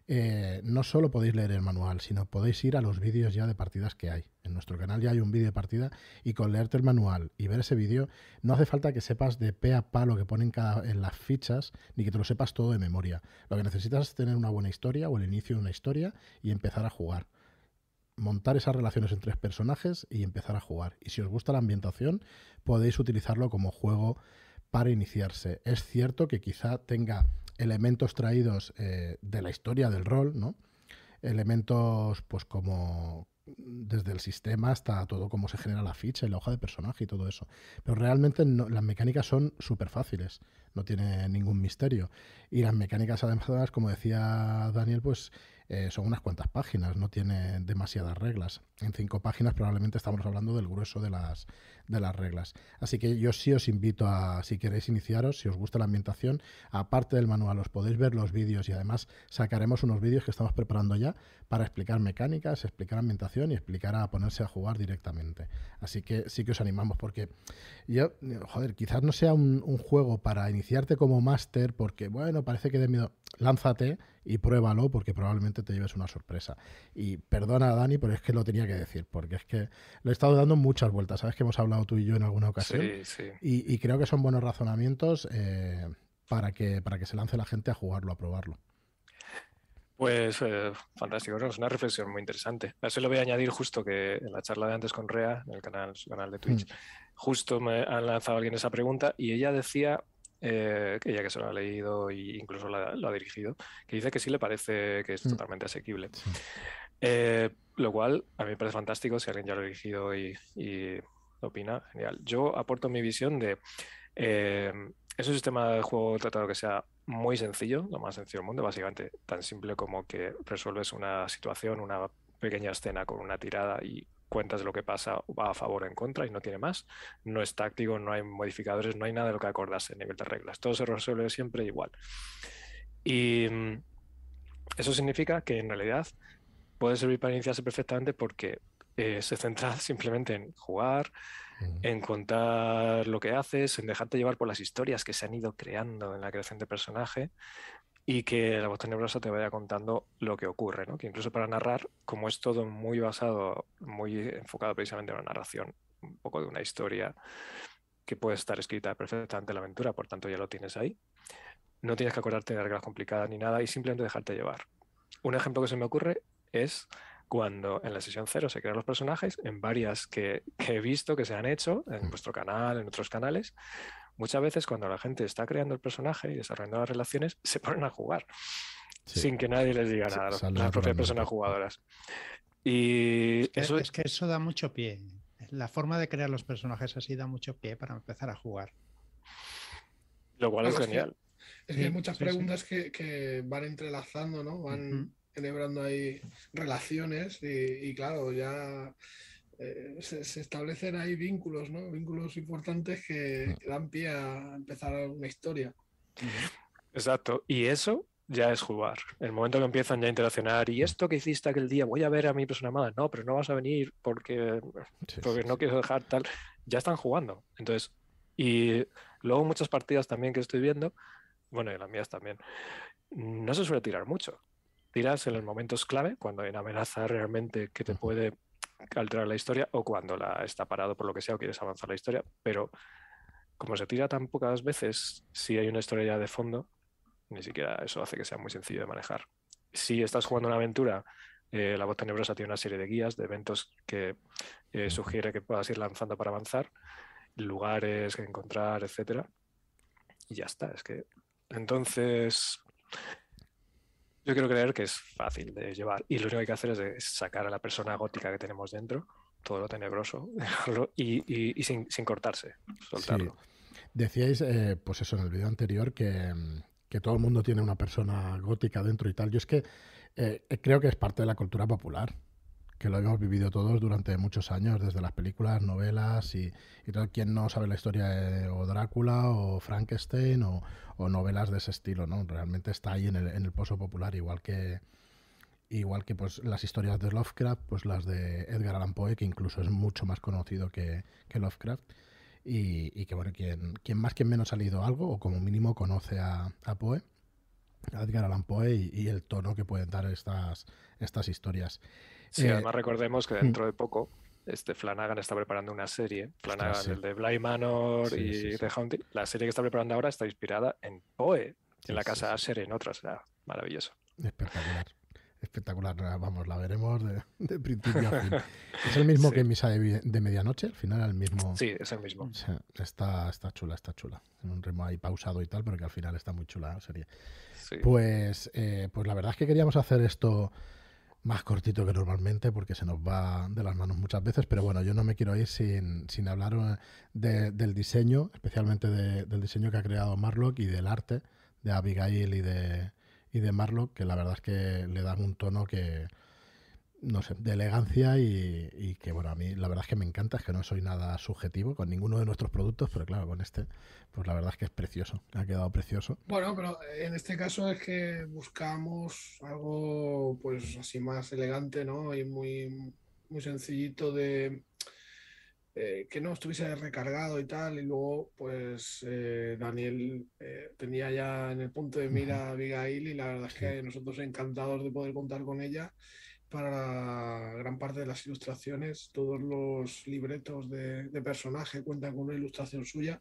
Eh, no solo podéis leer el manual, sino podéis ir a los vídeos ya de partidas que hay. En nuestro canal ya hay un vídeo de partida y con leerte el manual y ver ese vídeo no hace falta que sepas de pe a pa lo que ponen cada, en las fichas ni que te lo sepas todo de memoria. Lo que necesitas es tener una buena historia o el inicio de una historia y empezar a jugar montar esas relaciones entre personajes y empezar a jugar. Y si os gusta la ambientación, podéis utilizarlo como juego para iniciarse. Es cierto que quizá tenga elementos traídos eh, de la historia del rol, ¿no? Elementos, pues como desde el sistema hasta todo cómo se genera la ficha y la hoja de personaje y todo eso. Pero realmente las mecánicas son súper fáciles, no tiene ningún misterio. Y las mecánicas además, como decía Daniel, pues eh, son unas cuantas páginas, no tiene demasiadas reglas. En cinco páginas probablemente estamos hablando del grueso de las, de las reglas. Así que yo sí os invito a, si queréis iniciaros, si os gusta la ambientación, aparte del manual, os podéis ver los vídeos y además sacaremos unos vídeos que estamos preparando ya para explicar mecánicas, explicar ambientación y explicar a ponerse a jugar directamente. Así que sí que os animamos porque yo, joder, quizás no sea un, un juego para iniciarte como máster porque, bueno, parece que de miedo, lánzate y pruébalo porque probablemente te lleves una sorpresa. Y perdona, Dani, pero es que lo tenía que decir, porque es que lo he estado dando muchas vueltas. Sabes que hemos hablado tú y yo en alguna ocasión. Sí, sí. Y, creo que son buenos razonamientos eh, para, que, para que se lance la gente a jugarlo, a probarlo. Pues eh, fantástico, es una reflexión muy interesante. A eso le voy a añadir justo que en la charla de antes con Rea, en el canal, su canal de Twitch, mm. justo me ha lanzado alguien esa pregunta y ella decía eh, que ya que se lo ha leído e incluso lo ha, dirigido, que dice que sí le parece que es mm. totalmente asequible. Eh, lo cual a mí me parece fantástico si alguien ya lo ha dirigido y, opina, genial. Yo aporto mi visión de... Eh, es un sistema de juego tratado que sea muy sencillo, lo más sencillo del mundo, básicamente tan simple como que resuelves una situación, una pequeña escena con una tirada y cuentas lo que pasa, va a favor o en contra y no tiene más. No es táctico, no hay modificadores, no hay nada de lo que acordarse a nivel de reglas. Todo se resuelve siempre igual. Y mm, eso significa que en realidad puede servir para iniciarse perfectamente porque eh, se centra simplemente en jugar, mm. en contar lo que haces, en dejarte llevar por las historias que se han ido creando en la creación de personaje, y que la voz tenebrosa te vaya contando lo que ocurre, ¿no? Que incluso para narrar, como es todo muy basado, muy enfocado precisamente en una narración, un poco de una historia que puede estar escrita perfectamente en la aventura, por tanto ya lo tienes ahí. No tienes que acordarte de reglas complicadas ni nada y simplemente dejarte llevar. Un ejemplo que se me ocurre es cuando en la sesión cero se crean los personajes, en varias que, que he visto que se han hecho en mm. vuestro canal, en otros canales, muchas veces cuando la gente está creando el personaje y desarrollando las relaciones, se ponen a jugar Sí. sin que nadie les diga Sí, nada, las propias personas jugadoras. Y Que- eso es que eso da mucho pie. La forma de crear los personajes así da mucho pie para empezar a jugar. lo cual es es que- genial. Es que hay muchas sí, sí. preguntas que, que van entrelazando, ¿no? Van. Enhebrando ahí relaciones y, y claro, ya eh, se, se establecen ahí vínculos, ¿no? Vínculos importantes que, que dan pie a empezar una historia. Exacto. Y eso ya es jugar. El momento que empiezan ya a interaccionar, y esto que hiciste aquel día, voy a ver a mi persona amada. No, pero no vas a venir porque, porque no quiero dejar tal. Ya están jugando. Entonces, y luego muchas partidas también que estoy viendo, bueno, y las mías también, no se suele tirar mucho. Tiras en los momentos clave, cuando hay una amenaza realmente que te puede alterar la historia o cuando la está parado por lo que sea o quieres avanzar la historia, pero como se tira tan pocas veces, si hay una historia ya de fondo, ni siquiera eso hace que sea muy sencillo de manejar. Si estás jugando una aventura, eh, la voz tenebrosa tiene una serie de guías, de eventos que eh, sugiere que puedas ir lanzando para avanzar, lugares que encontrar, etcétera. Y ya está, es que entonces yo quiero creer que es fácil de llevar y lo único que hay que hacer es, sacar a la persona gótica que tenemos dentro, todo lo tenebroso, dejarlo y, sin, cortarse, soltarlo. Decíais, eh, pues eso, en el vídeo anterior, que, que todo el mundo tiene una persona gótica dentro y tal. Yo es que eh, creo que es parte de la cultura popular, que lo hemos vivido todos durante muchos años, desde las películas, novelas y, y. Quien no sabe la historia de Drácula o Frankenstein o, novelas de ese estilo, ¿no? Realmente está ahí en el, pozo popular, igual que igual que pues las historias de Lovecraft, pues las de Edgar Allan Poe, que incluso es mucho más conocido que, Lovecraft. Y, que bueno, quien, quien más quien menos ha leído algo, o como mínimo conoce a, a Poe, a Edgar Allan Poe y, y el tono que pueden dar estas, estas historias. Sí, Eh, además recordemos que dentro de poco este Flanagan está preparando una serie, Flanagan, sí. el de Bly Manor Sí, y sí. The Haunting, la serie que está preparando ahora está inspirada en Poe, en la casa. Asher, en otras, será maravilloso. Espectacular. Espectacular, vamos, la veremos de, de principio a fin. ¿Es el mismo que Misa de, Medianoche? Al final el mismo. Sí, es el mismo. O sea, está, está chula, está chula. En un ritmo ahí pausado y tal, pero que al final está muy chula la serie. Pues, eh, pues la verdad es que queríamos hacer esto más cortito que normalmente porque se nos va de las manos muchas veces, pero bueno, yo no me quiero ir sin, sin hablar eh, de- del diseño, especialmente de- del diseño que ha creado Marlock y del arte de Abigail y de, y de Marlock, que la verdad es que le dan un tono que, no sé, de elegancia y, y que, bueno, a mí la verdad es que me encanta, es que no soy nada subjetivo con ninguno de nuestros productos, pero claro, con este, pues la verdad es que es precioso, ha quedado precioso. Bueno, pero en este caso es que buscamos algo pues así más elegante, ¿no? Y muy, muy sencillito de eh, que no estuviese recargado y tal. Y luego, pues eh, Daniel eh, tenía ya en el punto de mira a Abigail y la verdad es que nosotros encantados de poder contar con ella para gran parte de las ilustraciones. Todos los libretos de, de personaje cuentan con una ilustración suya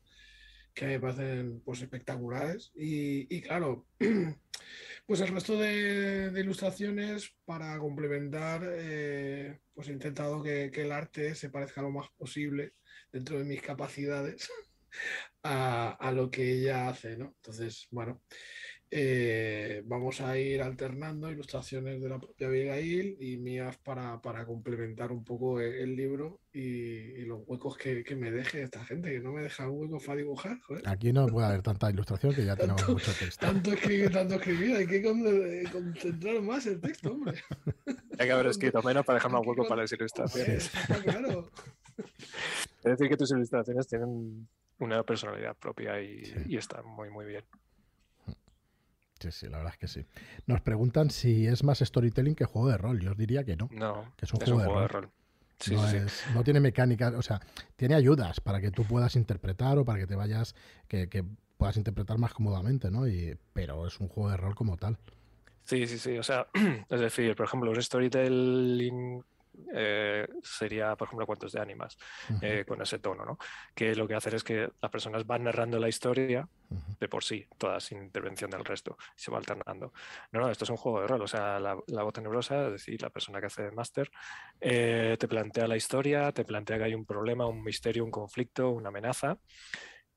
que me parecen pues espectaculares. Y, claro, pues el resto de, ilustraciones para complementar, eh, pues he intentado que, que el arte se parezca lo más posible dentro de mis capacidades a, a lo que ella hace, ¿no? Entonces, bueno, eh, vamos a ir alternando ilustraciones de la propia Abigail y mías para, para complementar un poco el, el libro y, y los huecos que, que me deje esta gente, que no me deja huecos para dibujar, joder. Aquí no puede haber tanta ilustración que ya tenemos mucho texto. Tanto escribir, tanto escribir, hay que con- eh, concentrar más el texto, hombre. Hay que haber escrito menos para dejar más Hay que hueco con- para las ilustraciones. está claro. Es decir, que tus ilustraciones tienen una personalidad propia y, Sí. y están muy, muy bien. Sí, sí, la verdad es que sí. Nos preguntan si es más storytelling que juego de rol. Yo os diría que no. No, Que es un es un juego de juego de rol. Sí, no, sí, no tiene mecánicas, o sea, tiene ayudas para que tú puedas interpretar o para que te vayas, que, que puedas interpretar más cómodamente, ¿no? Y, pero es un juego de rol como tal. Sí, sí, sí. O sea, es decir, por ejemplo, un storytelling eh, sería, por ejemplo, cuentos de ánimas, eh, con ese tono, ¿no? Que lo que hacer es que las personas van narrando la historia de por sí, toda sin intervención del resto, y se va alternando. No, no, esto es un juego de rol, o sea, la, la voz tenebrosa, es decir, la persona que hace de máster, eh, te plantea la historia, te plantea que hay un problema, un misterio, un conflicto, una amenaza,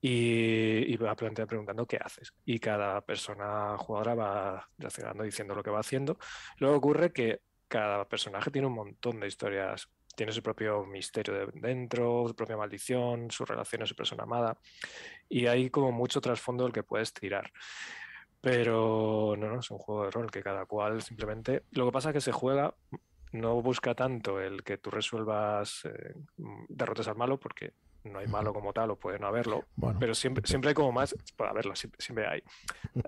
y, y va a plantear preguntando qué haces. Y cada persona jugadora va reaccionando diciendo lo que va haciendo. Luego ocurre que cada personaje tiene un montón de historias tiene su propio misterio de dentro, su propia maldición, su relación a su persona amada. Y hay como mucho trasfondo del que puedes tirar. Pero no, no, es un juego de rol que cada cual simplemente. Lo que pasa es que se juega, no busca tanto el que tú resuelvas eh, derrotes al malo, porque no hay malo como tal o puede no haberlo, pero siempre, siempre hay como más, puede haberlo, siempre, hay.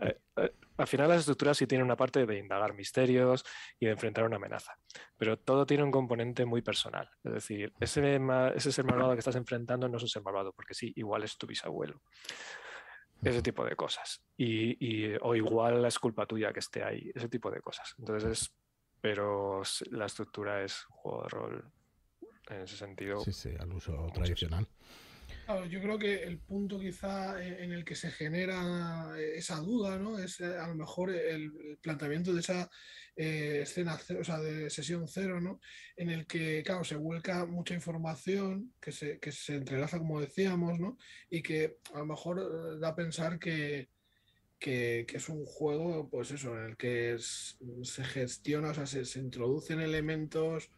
Eh, eh, al final las estructuras sí tienen una parte de indagar misterios y de enfrentar una amenaza, pero todo tiene un componente muy personal. Es decir, ese, ese ser malvado que estás enfrentando no es un ser malvado, porque sí, igual es tu bisabuelo. Ese tipo de cosas. Y, o igual es culpa tuya que esté ahí, ese tipo de cosas. Entonces, pero la estructura es juego de rol en ese sentido. Sí, sí, al uso tradicional. yo creo que el punto quizá en el que se genera esa duda, ¿no? Es eh, a lo mejor el planteamiento de esa eh, escena cero, o sea, de sesión cero, ¿no? En el que, claro, se vuelca mucha información que se, que se entrelaza, como decíamos, ¿no? Y que a lo mejor eh, da a pensar que, que, es un juego, pues eso, en el que se gestiona, o sea, se, se introducen elementos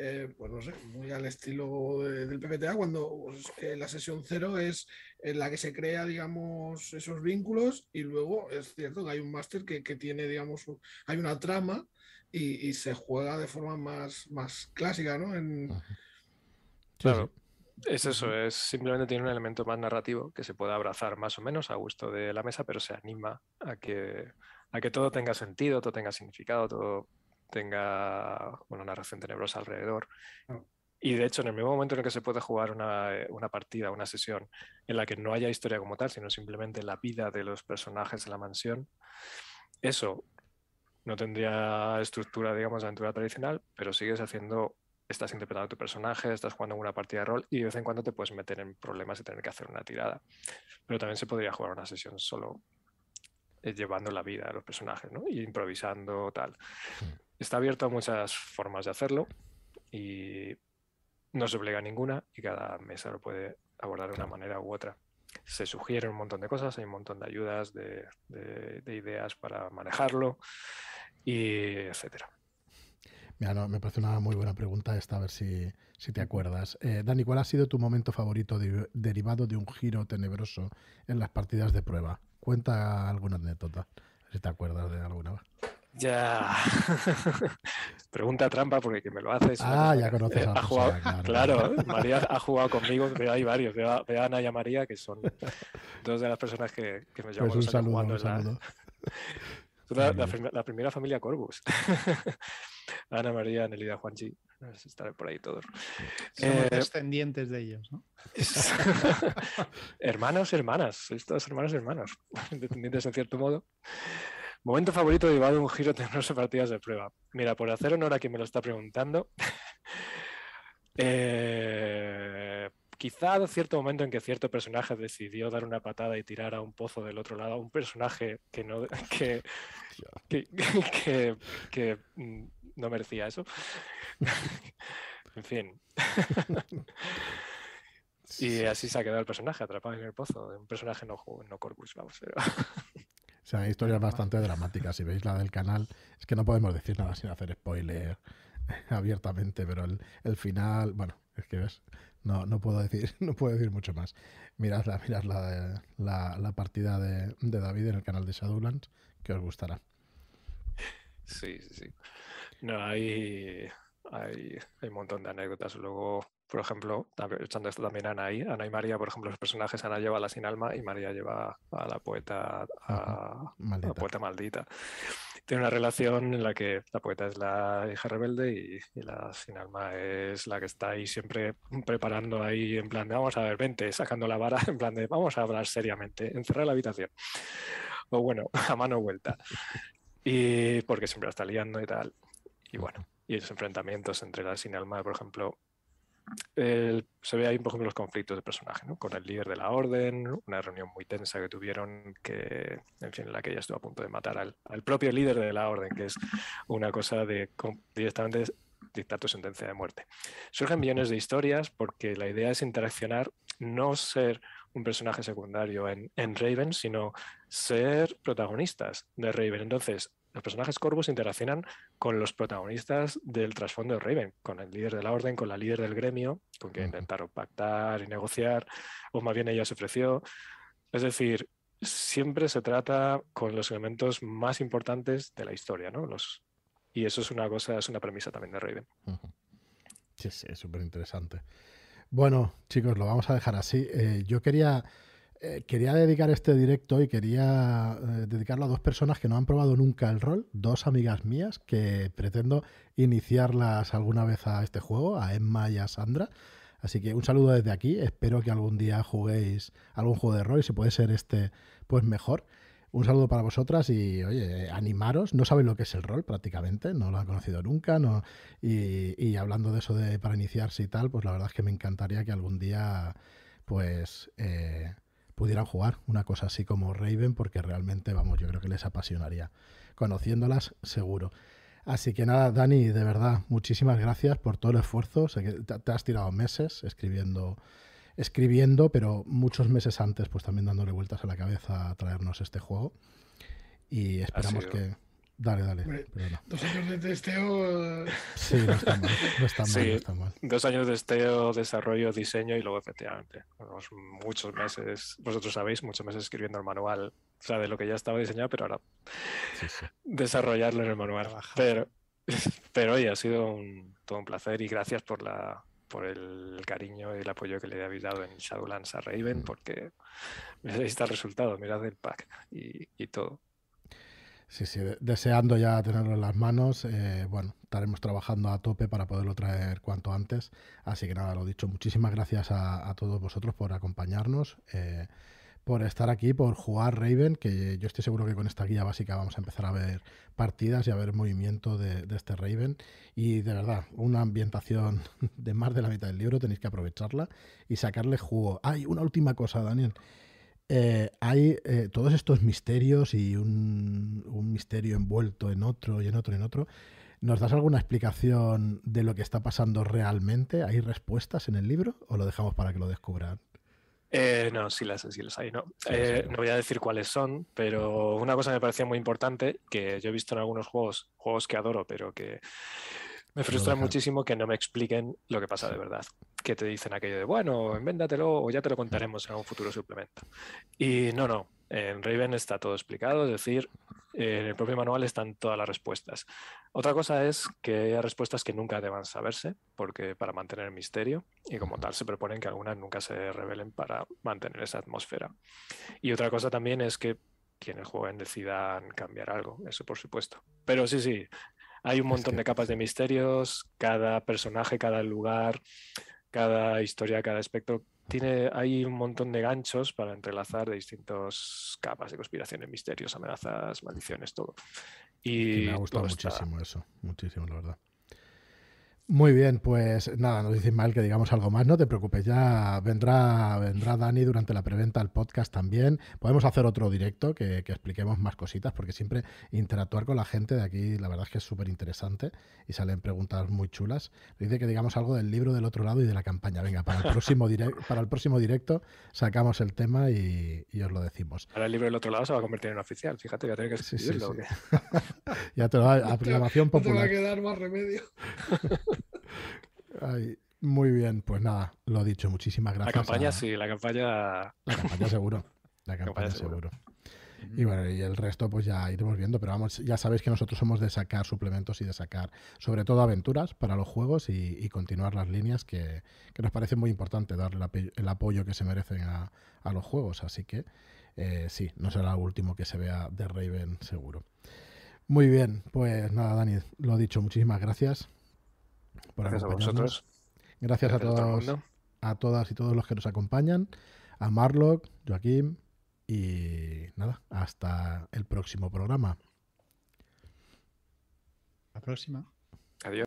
eh, pues no sé, muy al estilo del PPTA, cuando pues, eh, la sesión cero es en la que se crea, digamos, esos vínculos y luego es cierto que hay un máster que, tiene, digamos, hay una trama y, se juega de forma más, más clásica, ¿no? Claro. Es eso, es simplemente tiene un elemento más narrativo que se puede abrazar más o menos a gusto de la mesa, pero se anima a que, a que todo tenga sentido, todo tenga significado, todo tenga una narración tenebrosa alrededor. Ah. Y de hecho, en el mismo momento en el que se puede jugar una, eh, una, partida, una sesión en la que no haya historia como tal, sino simplemente la vida de los personajes de la mansión, eso no tendría estructura, digamos, de aventura tradicional, pero sigues haciendo, estás interpretando tu personaje, estás jugando una partida de rol y de vez en cuando te puedes meter en problemas y tener que hacer una tirada. Pero también se podría jugar una sesión solo eh, llevando la vida de los personajes, ¿no? Y improvisando tal. Está abierto a muchas formas de hacerlo y no se obliga a ninguna y cada mesa lo puede abordar de una manera u otra. Se sugieren un montón de cosas, hay un montón de ayudas, de, ideas para manejarlo y etcétera. Mira, me parece una muy buena pregunta esta, a ver si, te acuerdas. Eh, Dani, ¿cuál ha sido tu momento favorito derivado de un giro tenebroso en las partidas de prueba? Cuenta alguna anécdota, si te acuerdas de alguna. Ya. Pregunta trampa porque que me lo haces. Ah, ya conoces a ha claro, María ha jugado conmigo, pero hay varios. Veo a, Ana y a María, que son dos de las personas que, que me llaman. Pues un saludo, un saludo. La, la, primera familia Corbus. Ana María, Nelida, Juanchi. Estaré por ahí todos. Somos eh, descendientes de ellos, ¿no? hermanos, hermanas. Sois todos hermanos, hermanos. Descendientes en cierto modo. Momento favorito llevado de un giro tenebroso partidas de prueba. Mira, por hacer honor a quien me lo está preguntando, eh, quizá a cierto momento en que cierto personaje decidió dar una patada y tirar a un pozo del otro lado, un personaje que no, que, que, mm, no merecía eso. en fin. y así se ha quedado el personaje atrapado en el pozo. Un personaje no, no corpus, vamos. Pero... O sea, hay historias bastante dramáticas. Si veis la del canal, es que no podemos decir nada sin hacer spoiler abiertamente, pero el, final, bueno, es que ves, no, no puedo decir, no puedo decir mucho más. Miradla, mirad la, la, la partida de, de, David en el canal de Shadowlands, que os gustará. Sí, sí, sí. No, hay, hay, hay un montón de anécdotas. Luego por ejemplo, echando esto también a Ana y, Ana y María, por ejemplo, los personajes, Ana lleva a la sin alma y María lleva a la poeta, a, la poeta maldita. Tiene una relación en la que la poeta es la hija rebelde y, la sin alma es la que está ahí siempre preparando ahí en plan de vamos a ver, vente, sacando la vara, en plan de vamos a hablar seriamente, encerrar la habitación. O bueno, a mano vuelta. Y porque siempre la está liando y tal. Y bueno, y los enfrentamientos entre la sin alma, por ejemplo, se ve ahí, por ejemplo, los conflictos de personaje, ¿no? Con el líder de la orden, una reunión muy tensa que tuvieron, que, en fin, en la que ella estuvo a punto de matar al, propio líder de la orden, que es una cosa de directamente dictar tu sentencia de muerte. Surgen millones de historias porque la idea es interaccionar, no ser un personaje secundario en, en Raven, sino ser protagonistas de Raven. Entonces, los personajes Corvus interaccionan con los protagonistas del trasfondo de Raven, con el líder de la orden, con la líder del gremio, con quien intentaron pactar y negociar, o más bien ella se ofreció. Es decir, siempre se trata con los elementos más importantes de la historia, ¿no? Los, y eso es una cosa, es una premisa también de Raven. Sí, sí, súper interesante. Bueno, chicos, lo vamos a dejar así. Eh, yo quería, eh, quería dedicar este directo y quería eh, dedicarlo a dos personas que no han probado nunca el rol, dos amigas mías que pretendo iniciarlas alguna vez a este juego, a Emma y a Sandra. Así que un saludo desde aquí. Espero que algún día juguéis algún juego de rol y si puede ser este, pues mejor. Un saludo para vosotras y, oye, animaros. No saben lo que es el rol prácticamente, no lo han conocido nunca. No, y, hablando de eso de para iniciarse y tal, pues la verdad es que me encantaría que algún día, pues, eh, pudieran jugar una cosa así como Raven, porque realmente, vamos, yo creo que les apasionaría. Conociéndolas, seguro. Así que nada, Dani, de verdad, muchísimas gracias por todo el esfuerzo. Sé que te has tirado meses escribiendo escribiendo, pero muchos meses antes, pues también dándole vueltas a la cabeza a traernos este juego. Y esperamos que. Dale, dale. dos años de testeo. Sí, no está mal. No está mal, sí, no está mal. Dos años de testeo, desarrollo, diseño y luego, efectivamente, muchos meses, vosotros sabéis, muchos meses escribiendo el manual, o sea, de lo que ya estaba diseñado, pero ahora desarrollarlo en el manual. Pero, pero oye, ha sido un, todo un placer y gracias por la, por el cariño y el apoyo que le habéis dado en Shadowlands a Raven, mm. porque ahí está el resultado, mirad el pack y, todo. Sí, sí, deseando ya tenerlo en las manos. Eh, bueno, estaremos trabajando a tope para poderlo traer cuanto antes. Así que nada, lo dicho, muchísimas gracias a, todos vosotros por acompañarnos. Eh, por estar aquí, por jugar Raven, que yo estoy seguro que con esta guía básica vamos a empezar a ver partidas y a ver movimiento de, este Raven. Y de verdad, una ambientación de más de la mitad del libro, tenéis que aprovecharla y sacarle jugo. Hay una última cosa, Daniel. Eh, hay eh, todos estos misterios y un, un, misterio envuelto en otro y en otro y en otro. ¿Nos das alguna explicación de lo que está pasando realmente? ¿Hay respuestas en el libro o lo dejamos para que lo descubran? Eh, no, sí las, sí las hay, ¿no? No voy a decir cuáles son, pero una cosa me parecía muy importante, que yo he visto en algunos juegos, juegos que adoro, pero que me frustra muchísimo que no me expliquen lo que pasa de verdad. Que te dicen aquello de, bueno, invéntatelo o ya te lo contaremos en algún futuro suplemento. Y no, no, en Raven está todo explicado, es decir, en el propio manual están todas las respuestas. Otra cosa es que hay respuestas que nunca deban saberse, porque para mantener el misterio, y como tal se proponen que algunas nunca se revelen para mantener esa atmósfera. Y otra cosa también es que quienes jueguen decidan cambiar algo, eso por supuesto. Pero sí, sí, hay un montón de capas de misterios, cada personaje, cada lugar, cada historia, cada aspecto tiene, hay un montón de ganchos para entrelazar de distintas capas de conspiraciones, misterios, amenazas, maldiciones, todo. Y, me ha gustado muchísimo eso, muchísimo, la verdad. Muy bien, pues nada, nos dice mal que digamos algo más, no te preocupes, ya vendrá, vendrá Dani durante la preventa al podcast también. Podemos hacer otro directo que, expliquemos más cositas, porque siempre interactuar con la gente de aquí, la verdad es que es súper interesante y salen preguntas muy chulas. Dice que digamos algo del libro del otro lado y de la campaña. Venga, para el próximo, para el próximo directo sacamos el tema y, os lo decimos. Ahora el libro del otro lado se va a convertir en oficial, fíjate, voy a tener que escribirlo. ya te va a aclamación popular. te va a quedar más remedio. Muy bien, pues nada, lo dicho, muchísimas gracias. La campaña sí, la campaña. La campaña seguro. La campaña, seguro. Y bueno, y el resto pues ya iremos viendo, pero vamos, ya sabéis que nosotros somos de sacar suplementos y de sacar sobre todo aventuras para los juegos y, continuar las líneas que, nos parece muy importante darle el apoyo que se merecen a, los juegos. Así que eh, sí, no será el último que se vea de Raven seguro. Muy bien, pues nada, Dani, lo dicho, muchísimas gracias gracias a vosotros. Gracias, a todos, a, todas y todos los que nos acompañan, a Marlock, Joaquín y nada, hasta el próximo programa. La próxima. Adiós.